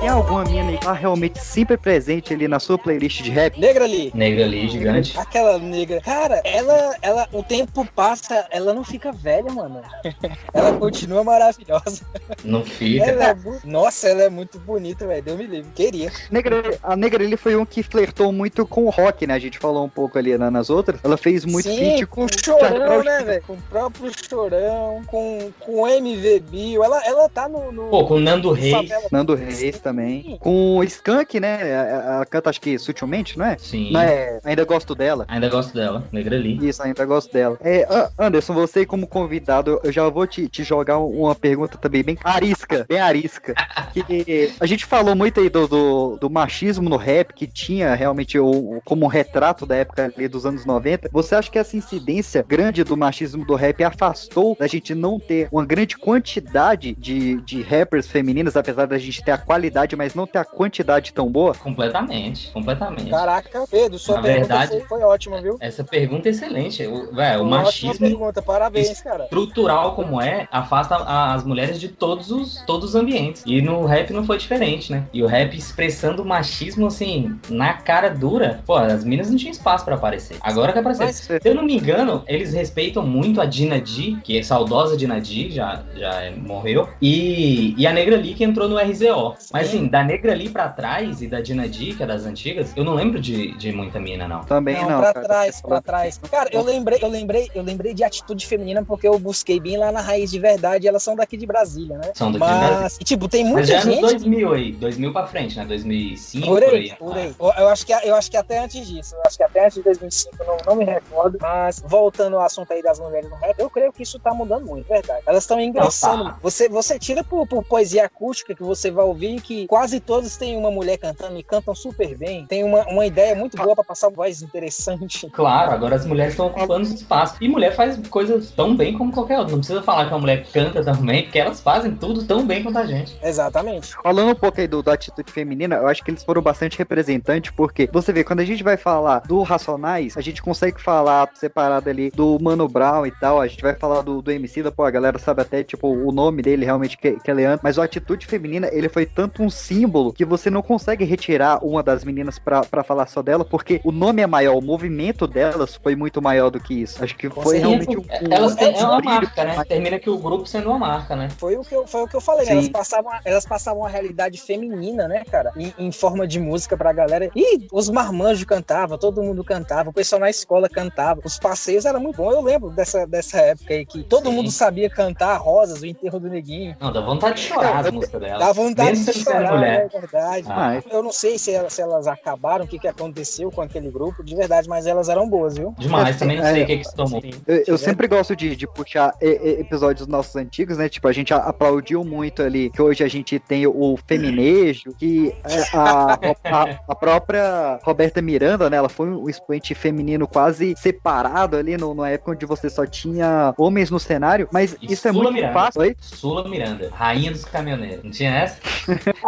Tem alguma mina aí que tá realmente sempre presente ali na sua playlist de rap? Negra ali. Negra ali, gigante. Aquela negra. Cara, ela, ela, o tempo passa, ela não fica velha, mano. Ela continua maravilhosa. Não fica. Ela é bu- Nossa, ela é muito bonita, velho. Deus me livre. Queria. Negra, a Negra ele foi um que flertou muito com o rock, né? A gente falou um pouco ali na- nas outras. Ela fez muito Sim, feat com o Chorão, né, velho? Com o próprio Chorão, com, com o MV Bill. Ela, ela tá no. no Pô, com o Nando Reis. favela. Nando Reis também. Com o Skank, né? Ela canta, acho que sutilmente, não é? Sim. É? Ainda gosto dela. Ainda gosto dela, Negra ali. Isso, ainda gosto dela. É, Anderson, você como convidado, eu já vou te, te jogar uma pergunta também bem arisca, bem arisca. Que a gente falou muito aí do, do, do machismo no rap, que tinha realmente o, como um retrato da época ali dos anos 90. Você acha que essa incidência grande do machismo do rap afastou da gente não ter uma grande quantidade de, de rappers femininas, apesar da gente ter a qualidade, mas não ter a quantidade tão boa? Completamente, completamente. Caraca, Pedro, sua Na pergunta verdade- foi, foi ótima, viu? Essa pergunta é excelente. O, véi, o machismo pergunta, parabéns, cara. estrutural como é, afasta as mulheres de todos os, todos os ambientes. E no rap não foi diferente, né? E o rap expressando o machismo, assim, na cara dura. Pô, as minas não tinham espaço pra aparecer. Agora que apareceu. Mas- Se eu não me engano, eles respeitam muito a Dina D, que é saudosa Dina D, já, já morreu. E, e a Negra Lee, que entrou no RZO. Mas assim, da Negra Lee pra trás e da Dina D, que é das antigas, eu não lembro de, de muita mina, não. Também Não, não. pra cara. trás, pra trás. Cara, eu lembrei, eu lembrei, eu lembrei de atitude feminina porque eu busquei bem lá na raiz de verdade. Elas são daqui de Brasília, né? São daqui de Brasília. Mas, e, tipo, tem Mas muita já é gente. 2000 aí, 2000 pra frente, né? 2005, Por por aí, aí. por aí. Eu, eu acho que, eu acho que até antes disso, eu acho que até antes de 2005, eu não, não me recordo. Mas voltando ao assunto aí das mulheres no rap, eu creio que isso tá mudando muito, verdade. Elas estão ingressando. Não, tá. Você, você tira por, por poesia acústica que você vai ouvir que quase todos têm uma mulher cantando e cantam super bem. Tem uma, uma ideia muito boa pra passar voz interessante. Claro, agora as mulheres estão ocupando os espaços. E mulher faz coisas tão bem como qualquer outra. Não precisa falar que uma mulher canta também, porque elas fazem tudo tão bem quanto a gente. Exatamente. Falando um pouco aí do, da atitude feminina, eu acho que eles foram bastante representantes, porque você vê, quando a gente vai falar do Racionais, a gente consegue falar separado ali do Mano Brown e tal, a gente vai falar do, do MC da, pô, a galera sabe até, tipo, o nome dele realmente que, que é Leandro, mas a atitude feminina, ele foi tanto um símbolo que você não consegue retirar uma das meninas pra, pra falar só dela, porque o nome é maior, o movimento delas foi muito maior do que isso. Acho que foi Sim, realmente um, um Elas têm, é uma marca, né? Termina que o grupo sendo uma marca, né? Foi o que eu, foi o que eu falei, né? Sim. elas passavam, elas passavam uma realidade feminina, né, cara? Em, em forma de música pra galera. E os marmanjos cantavam, todo mundo cantava, o pessoal na escola cantava, os passeios eram muito bons. Eu lembro dessa, dessa época aí que todo Sim. mundo sabia cantar Rosas, o enterro do neguinho. Não, dá vontade de chorar as músicas dela. Dá vontade Mesmo de chorar, mulher. é verdade. Ah. Eu não sei se elas, se elas acabaram, o que, que aconteceu com aquele grupo, de verdade, mas elas eram boas, viu? Demais, Assim, também não sei é, o que que se tomou. Eu, eu sempre gosto de, de puxar e- e- episódios nossos antigos, né? Tipo, a gente aplaudiu muito ali que hoje a gente tem o feminejo, que é, a, a, a própria Roberta Miranda, né? Ela foi um expoente feminino quase separado ali no, numa época onde você só tinha homens no cenário, mas E isso é Sula muito Miranda. fácil. Oi? Sula Miranda, rainha dos caminhoneiros. Não tinha essa?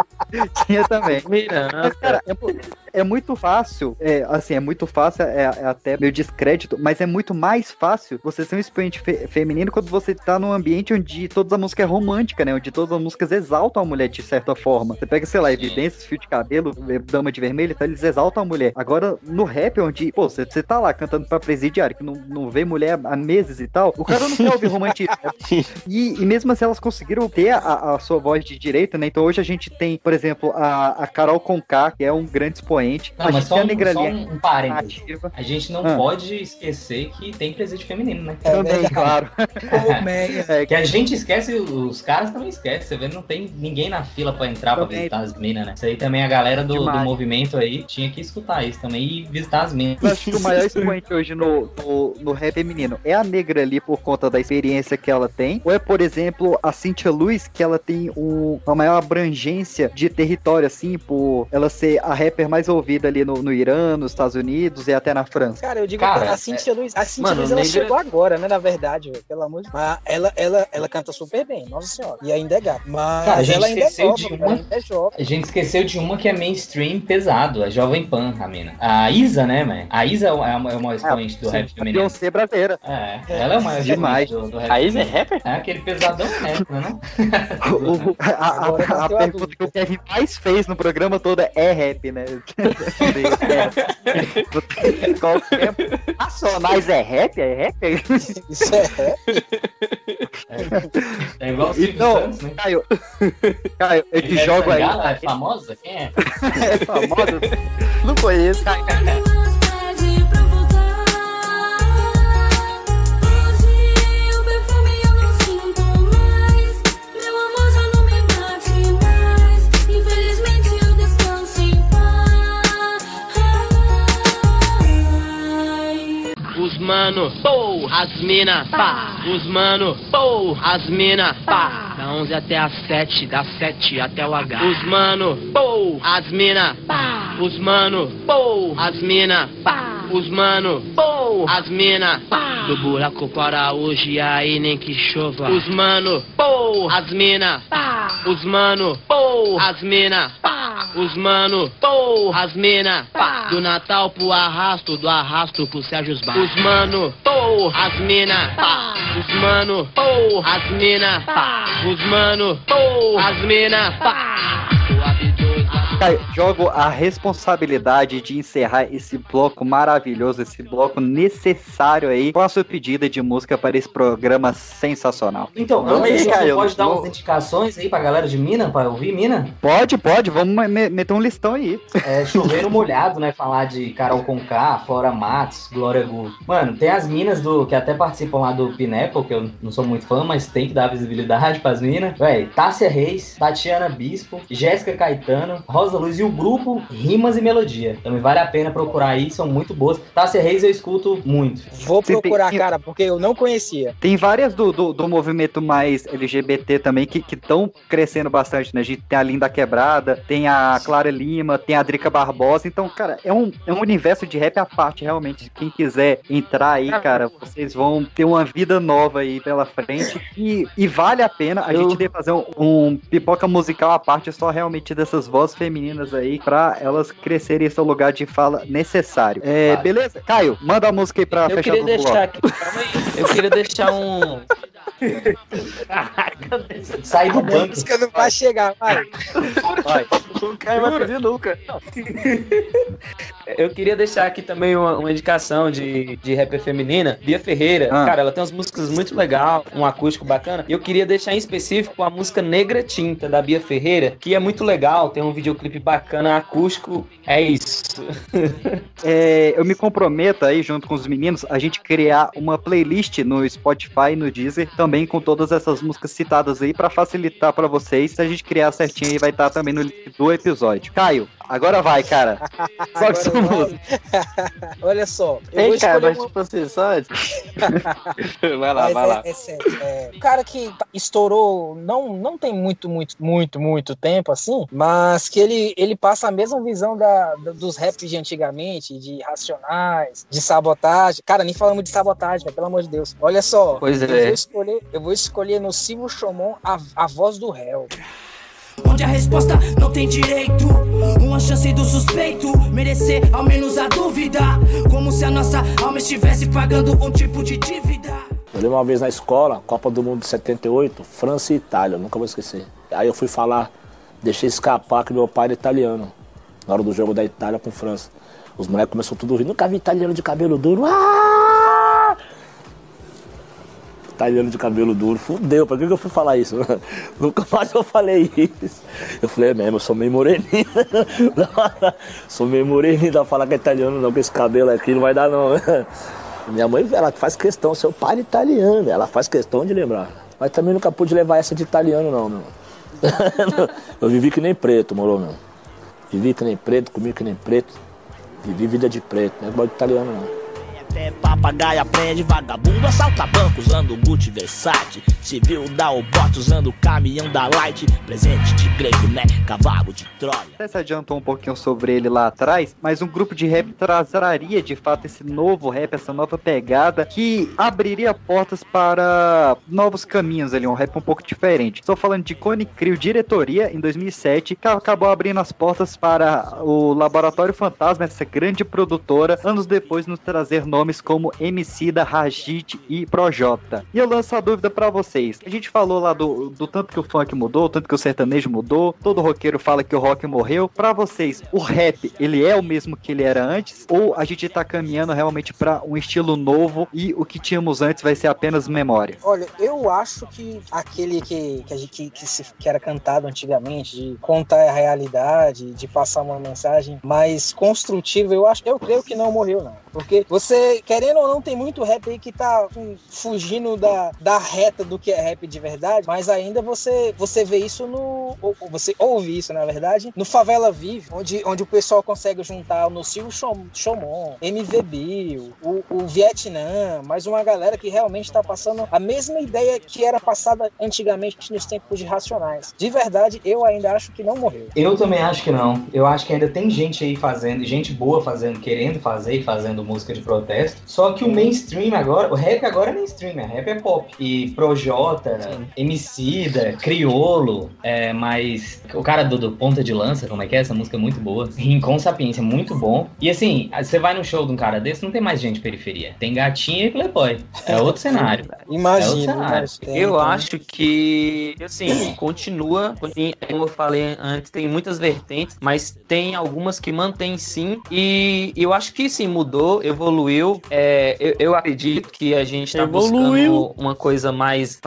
Tinha também. Miranda. Mas, cara, é, é muito fácil, é, assim, é muito fácil, é, é até meio descrédito, mas é muito mais fácil você ser um expoente fe- feminino quando você tá num ambiente onde toda a música é romântica, né? Onde todas as músicas exaltam a mulher de certa forma. Você pega, sei lá, Evidências, Fio de Cabelo, eh, Dama de Vermelho, então eles exaltam a mulher. Agora, no rap, onde, pô, você, você tá lá cantando pra presidiário, que não, não vê mulher há meses e tal, o cara não quer ouvir romantismo. né? E, e mesmo assim elas conseguiram ter a, a sua voz de direito, né? Então hoje a gente tem, por exemplo, a, a Carol Conká, que é um grande expoente. Não, a mas gente só um, Negra só um, um parênteses. ativa. A gente não Ah. pode esquecer que tem presídio feminino, né? É Também, claro. É, Que a gente esquece, os caras também esquecem. Você vê, não tem ninguém na fila pra entrar pra Também. visitar as minas, né? Isso aí também a galera do, do movimento aí tinha que escutar isso também e visitar as minas. Eu acho que o maior expoente hoje no, no, no rap feminino é a negra ali por conta da experiência que ela tem, ou é, por exemplo, a Cynthia Luz, que ela tem um- uma maior abrangência de território, assim, por ela ser a rapper mais ouvida ali no, no Irã, nos Estados Unidos e até na França. Cara, eu digo Cara, que a Cintia Luiz, a Cintia Mano, Luiz, ela negra- chegou agora, né, na verdade, velho, pelo amor de Deus. Mas ela, ela, ela canta super bem, nossa senhora. E ainda é gata. Mas Cara, a gente ela ainda é esqueceu nova, de uma- é jovem. A gente esqueceu de uma que é mainstream pesado, a Jovem Pan, a mina. A Isa, né, man? A Isa é uma, é uma expoente do Sim, rap a feminino. Beyoncé brasileira. É, ela é uma expoente Demais. do, do rap A Isa é rapper? É aquele pesadão rap, né? O- o- a, a- a a pergunta que o Kevin mais fez no programa todo é rap, né? É. Qualquer Racionais é rap? É rap? Isso é. É igual o Silvio Então, Santos, né? Caio, Caio, eu te Ivete jogo aí. É famosa? Quem é? É famosa. Não conheço. Mano, pô, as mina, pá. Os mano, pô, as mina, pá. Da 11 até as 7, das 7 até o H. Os mano, pô, as mina, pá. Os mano, pô, as mina, pá. Os mano, pô, as mina, pá. Do buraco para hoje, aí nem que chova. Os mano, pô, as mina, pá. Os mano, pô, as mina, pá. Os mano, pô, as mina, pá. Do Natal pro arrasto, do arrasto pro Sérgio Bar. Os mano, pô, as mina, pá. Os mano, pô, as mina, pá. Os mano, pô, as mina, pá. Jogo a responsabilidade de encerrar esse bloco maravilhoso, esse bloco necessário aí, com a sua pedida de música para esse programa sensacional. Então, Vamos aí, Caio, pode dar vou- umas indicações aí pra galera de Mina, pra ouvir Mina? Pode, pode, vamos me- meter um listão aí. É, chover molhado, né? Falar de Carol Conká, Flora Matos, Glória Gu. Mano, tem as minas do que até participam lá do Pineapple, que eu não sou muito fã, mas tem que dar visibilidade pras minas. Véi, Tássia Reis, Tatiana Bispo, Jéssica Caetano, Rosa Luz e o grupo Rimas e Melodia. Também vale a pena procurar aí, são muito boas. Tássia Reis eu escuto muito. Vou Você tem- procurar, cara, porque eu não conhecia. Tem várias do, do, do movimento mais LGBT também que estão crescendo bastante, né? A gente tem a Linda Quebrada, tem a Clara Lima, tem a Drica Barbosa. Então, cara, é um, é um universo de rap à parte, realmente. Quem quiser entrar aí, cara, vocês vão ter uma vida nova aí pela frente. E, e vale a pena a Eu- gente ter fazer um, um pipoca musical à parte só realmente dessas vozes femininas aí, pra elas crescerem esse lugar de fala necessário. É, Vale. beleza? Caio, manda a música aí pra Eu fechar queria o bloco. deixar aqui. Eu queria deixar um. Sai do A banco. música não vai chegar, vai. Vai. Não cai mais nunca. Eu queria deixar aqui também uma, uma indicação de, de rapper feminina, Bia Ferreira. Ah. Cara, ela tem umas músicas muito legais, um acústico bacana. E eu queria deixar em específico a música Negra Tinta, da Bia Ferreira, que é muito legal, tem um videoclipe bacana, acústico. É isso. É, eu me comprometo aí, junto com os meninos, a gente criar uma playlist no Spotify e no Deezer, também com todas essas músicas citadas aí, pra facilitar pra vocês. Se a gente criar certinho aí, vai estar também no link do episódio. Caio, agora vai, cara. Qual que são vai. Olha só, eu Ei, vou cara, mas uma- tipo assim, só. vai lá, Mas vai é, lá. é sério. é, o cara que estourou não, não tem muito, muito, muito, muito tempo assim, mas que ele, ele passa a mesma visão da, da- dos raps de antigamente, de racionais, de sabotagem. Cara, nem falamos de sabotagem, velho, pelo amor de Deus. Olha só, Pois eu, é. vou escolher, eu vou escolher no Silvio Chomon a, a voz do réu. Onde a resposta não tem direito. Uma chance do suspeito merecer ao menos a dúvida. Como se a nossa alma estivesse pagando um tipo de dívida. Eu lembro uma vez na escola, Copa do Mundo de 78, França e Itália, nunca vou esquecer. Aí eu fui falar, deixei escapar que meu pai era italiano, na hora do jogo da Itália com França. Os moleques começaram tudo rir, nunca vi italiano de cabelo duro. Ah! Italiano de cabelo duro, fudeu, pra que, que eu fui falar isso? nunca mais eu falei isso. Eu falei, é mesmo, eu sou meio moreninho. sou meio moreninho, dá pra falar que é italiano não, com esse cabelo aqui não vai dar não. Minha mãe, ela faz questão, seu pai é italiano, ela faz questão de lembrar. Mas também nunca pude levar essa de italiano, não, meu. Eu vivi que nem preto, moro, meu. Vivi que nem preto, comi que nem preto. Vivi vida de preto, não é igual de italiano, não. Até papagaio aprende, vagabundo assalta banco usando Gucci Versace. Civil dá o bote usando caminhão da Light. Presente de grego, né? Cavalo de Troia. Até se adiantou um pouquinho sobre ele lá atrás, mas um grupo de rap trazaria de fato esse novo rap, essa nova pegada que abriria portas para novos caminhos ali, um rap um pouco diferente. Estou falando de Cone Crew Diretoria em 2007, que acabou abrindo as portas para o Laboratório Fantasma, essa grande produtora, anos depois nos trazer nomes como Emicida, Rajit e Projota. E eu lanço a dúvida para vocês. A gente falou lá do, do tanto que o funk mudou, tanto que o sertanejo mudou, todo roqueiro fala que o rock morreu. Para vocês, o rap, ele é o mesmo que ele era antes? Ou a gente tá caminhando realmente para um estilo novo e o que tínhamos antes vai ser apenas memória? Olha, eu acho que aquele que, que, a gente, que, se- que era cantado antigamente, de contar a realidade, de passar uma mensagem mais construtiva, eu acho, eu creio que não morreu, não. Porque você, querendo ou não, tem muito rap aí que tá fugindo da, da reta do que é rap de verdade, mas ainda você, você vê isso no. ou- Você ouve isso, na verdade, no Favela Vive, onde, onde o pessoal consegue juntar o Nocil Chom- Chomon, MV Bill, o, o Vietnã, mais uma galera que realmente tá passando a mesma ideia que era passada antigamente nos tempos de Racionais. De verdade, eu ainda acho que não morreu. Eu também acho que não. Eu acho que ainda tem gente aí fazendo, gente boa fazendo, querendo fazer e fazendo música de protesto. Só que o mainstream agora, o rap agora é mainstream, né? Rap é pop. E Projota, Emicida, Criolo, é, mas o cara do, do Ponta de Lança, como é que é? Essa música é muito boa. Rincon Sapiência, muito bom. E assim, você vai no show de um cara desse, não tem mais gente de periferia. Tem gatinha e playboy. É outro cenário. Imagina, É outro cenário. imagina. Eu Tem, acho que, assim, continua, como eu falei antes, tem muitas vertentes, mas tem algumas que mantém sim, e eu acho que sim, mudou, evoluiu, é, eu, eu acredito que a gente tá Evoluiu. buscando uma coisa mais...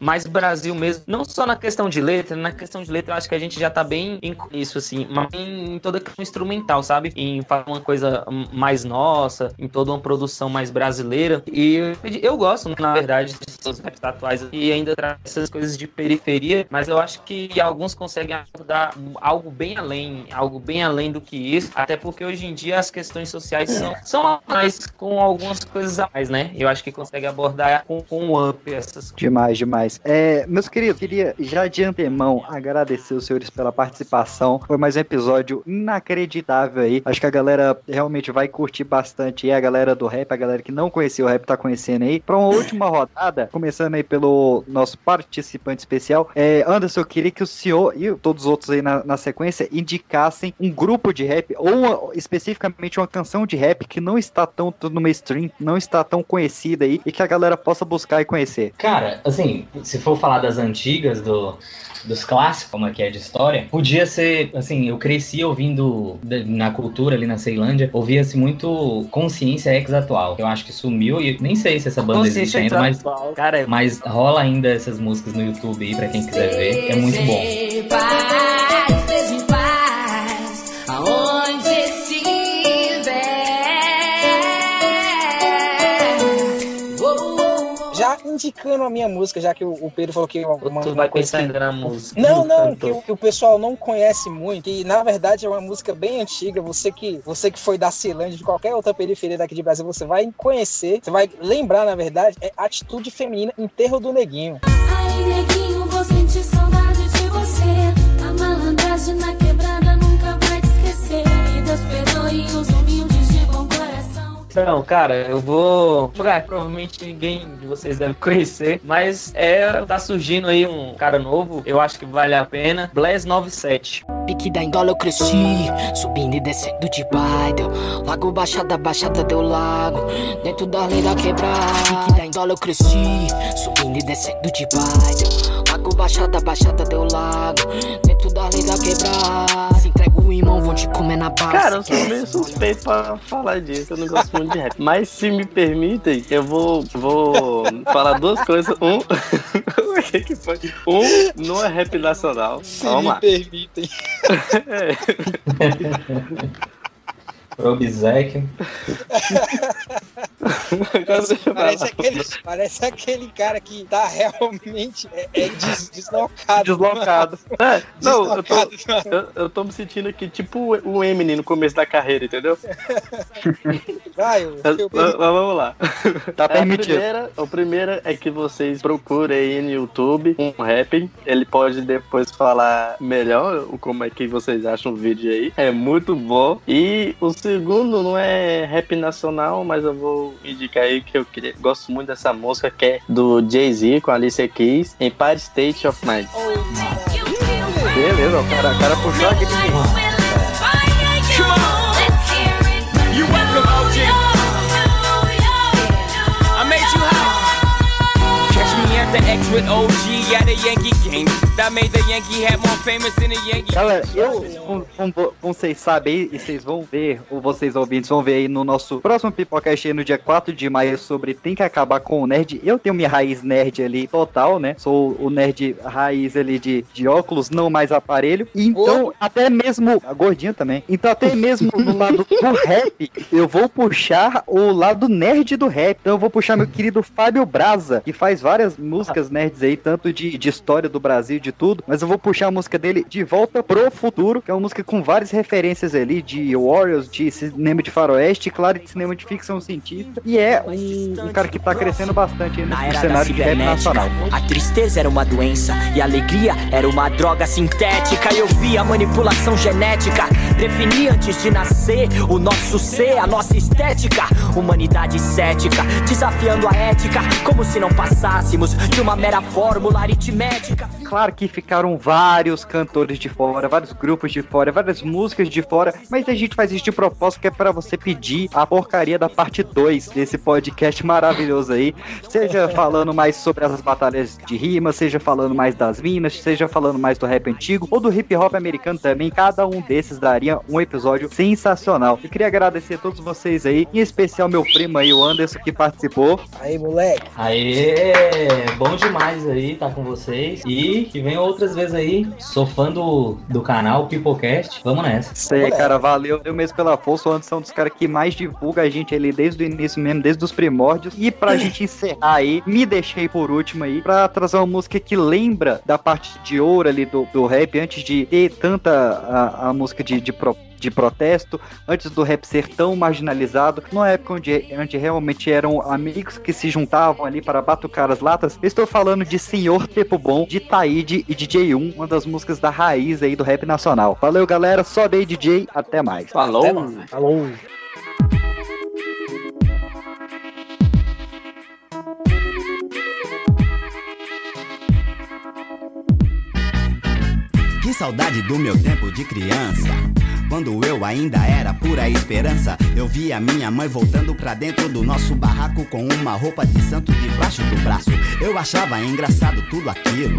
Mais Brasil mesmo, não só na questão de letra, na questão de letra eu acho que a gente já tá bem em isso, assim, mas em toda a questão instrumental, sabe? Em fazer uma coisa mais nossa, em toda uma produção mais brasileira. E eu, gosto, na verdade, dos raps atuais e ainda traz essas coisas de periferia, mas eu acho que alguns conseguem abordar algo bem além, algo bem além do que isso, até porque hoje em dia as questões sociais são, são mais, com algumas coisas a mais, né? Eu acho que consegue abordar com, com um up essas coisas. Demais, demais. É, meus queridos, queria já de antemão agradecer os senhores pela participação. Foi mais um episódio inacreditável aí. Acho que a galera realmente vai curtir bastante. E a galera do rap, a galera que não conhecia o rap tá conhecendo aí. Pra uma última rodada, começando aí pelo nosso participante especial. É, Anderson, eu queria que o senhor e todos os outros aí na, na sequência indicassem um grupo de rap ou uma- especificamente uma canção de rap que não está tão no mainstream, não está tão conhecida aí e que a galera possa buscar e conhecer. Cara, assim, se for falar das antigas, do, dos clássicos, como é que é de história, podia ser, assim, eu cresci ouvindo na cultura ali na Ceilândia, ouvia-se muito consciência ex-atual. Eu acho que sumiu e nem sei se essa banda existe ainda, mas, cara, é- mas rola ainda essas músicas no YouTube aí pra quem quiser ver. É muito bom. Indicando a minha música, já que o, o Pedro falou que é uma, Tu uma vai pensar que- ainda na música. Não, não, que, que o pessoal não conhece muito, que na verdade é uma música bem antiga. Você que, você que foi da Ceilândia, de qualquer outra periferia daqui de Brasil, você vai conhecer, você vai lembrar, na verdade, é Atitude Feminina, Enterro do Neguinho. Ai, neguinho, vou sentir saudade de você. A malandragem na quebrada nunca vai te esquecer. E Deus perdoe os humildes. Então, cara, eu vou jogar. Provavelmente ninguém de vocês deve conhecer, mas é tá surgindo aí um cara novo. Eu acho que vale a pena. Bless 97. Pique da Indola eu cresci, subindo e descendo de bairro. Lago Baixada, Baixada deu lago, dentro da lei da quebrada. Pique da Indola eu cresci, subindo e descendo de bairro. Lago Baixada, Baixada deu lago, dentro da lei da quebrada. Se vão te comer na base. Cara, eu sou meio suspeito pra falar disso, eu não gosto muito de rap. Mas se me permitem, eu vou, vou falar duas coisas. Um. o que que foi? Um, não é rap nacional. Vamos lá. permitem. É. Probizek. Parece aquele, parece aquele cara que tá realmente é, é des- deslocado. Deslocado. É, não, eu tô, eu, eu tô me sentindo aqui tipo o Eminem no começo da carreira, entendeu? Vai, eu, Mas, eu, mas vamos lá. Tá A permitido. primeira, o primeiro é que vocês procurem aí no YouTube um rap. Ele pode depois falar melhor o- como é que vocês acham o vídeo aí. É muito bom. E o segundo não é rap nacional, mas eu vou indicar aí que eu queria, gosto muito dessa música que é do Jay-Z com a Alicia Keys, Empire State of Mind. Beleza, o cara, o cara puxou aqui mim. Galera, eu, como, como vo- como vocês sabem e vocês vão ver, ou vocês ouvintes vão ver aí no nosso próximo Pipocast aí no dia 4 de maio sobre Tem que acabar com o nerd. Eu tenho minha raiz nerd ali total, né? Sou o nerd raiz ali de, de óculos, não mais aparelho. Então, até mesmo. A gordinha também. Então, até mesmo no lado do rap, eu vou puxar o lado nerd do rap. Então, eu vou puxar meu querido Fábio Braza, que faz várias músicas nerds aí, tanto de, de história do Brasil, de tudo. Mas eu vou puxar a música dele De Volta pro Futuro, que é uma música com várias referências ali de Warriors, de cinema de faroeste, claro, de cinema de ficção científica. E é um, um cara que tá crescendo bastante no cenário de rap nacional. a tristeza era uma doença e a alegria era uma droga sintética. Eu vi a manipulação genética, defini antes de nascer o nosso ser, a nossa estética. Humanidade cética, desafiando a ética, como se não passássemos de uma mera fórmula aritmética. Claro que ficaram vários cantores de fora, vários grupos de fora, várias músicas de fora, mas a gente faz isso de propósito que é pra você pedir a porcaria da parte 2 desse podcast maravilhoso aí. Seja falando mais sobre as batalhas de rima, seja falando mais das minas, seja falando mais do rap antigo ou do hip hop americano também. Cada um desses daria um episódio sensacional. Eu queria agradecer a todos vocês aí, em especial meu primo aí, o Anderson, que participou. Aí, moleque. Aê, bom demais aí estar com vocês. E que venham outras vezes aí. Sou fã do, do canal Pipocast. Vamos nessa. Isso aí, cara, valeu eu mesmo pela força. O Anderson é um dos caras que mais divulga a gente ali desde o início mesmo, desde os primórdios. E pra gente encerrar aí, me deixei por último aí, pra trazer uma música que lembra da parte de ouro ali do, do rap, antes de ter tanta a, a música de, de, pro- de protesto, antes do rap ser tão marginalizado, numa época onde, onde realmente eram amigos que se juntavam ali para batucar as latas. Estou falando de Senhor Tempo Bom, de Taíde e DJ 1, uma das músicas da raiz aí do rap nacional. Valeu, galera, só dei DJ, até mais. Falou. Falou. Que saudade do meu tempo de criança. Quando eu ainda era pura esperança, eu via minha mãe voltando pra dentro do nosso barraco com uma roupa de santo debaixo do braço. Eu achava engraçado tudo aquilo.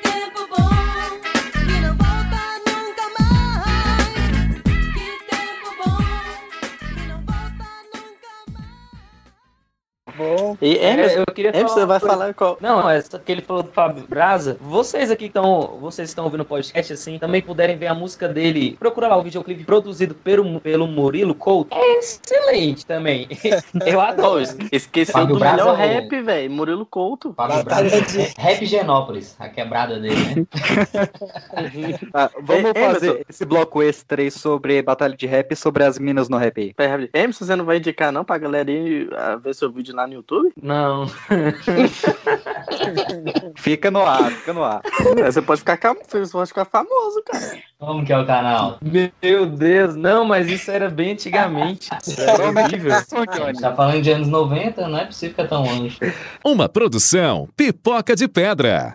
E É, Emerson, eu queria Emerson, falar vai coisa. falar qual? Não, é só que ele falou do Fábio Braza. Vocês aqui que estão, vocês que estão ouvindo o podcast assim, também puderem ver a música dele. Procura lá o videoclipe produzido pelo, pelo Murilo Couto. É excelente também. Eu adoro. Esqueceu Fábio do Braza melhor é rap, velho. Murilo Couto. Fábio Braza. Rap Genópolis, a quebrada dele, né? Ah, vamos É, fazer Emerson. esse bloco extra aí sobre batalha de rap e sobre as minas no rap aí. Emerson, você não vai indicar não pra galera ir ah, ver seu vídeo lá no YouTube? Não. Fica no ar, fica no ar. Você pode ficar, você pode ficar famoso, cara. Como que é o canal? Meu Deus, não, mas isso era bem antigamente. Era horrível. A gente tá falando de anos 90, não é possível ficar tão longe. Uma produção Pipoca de Pedra.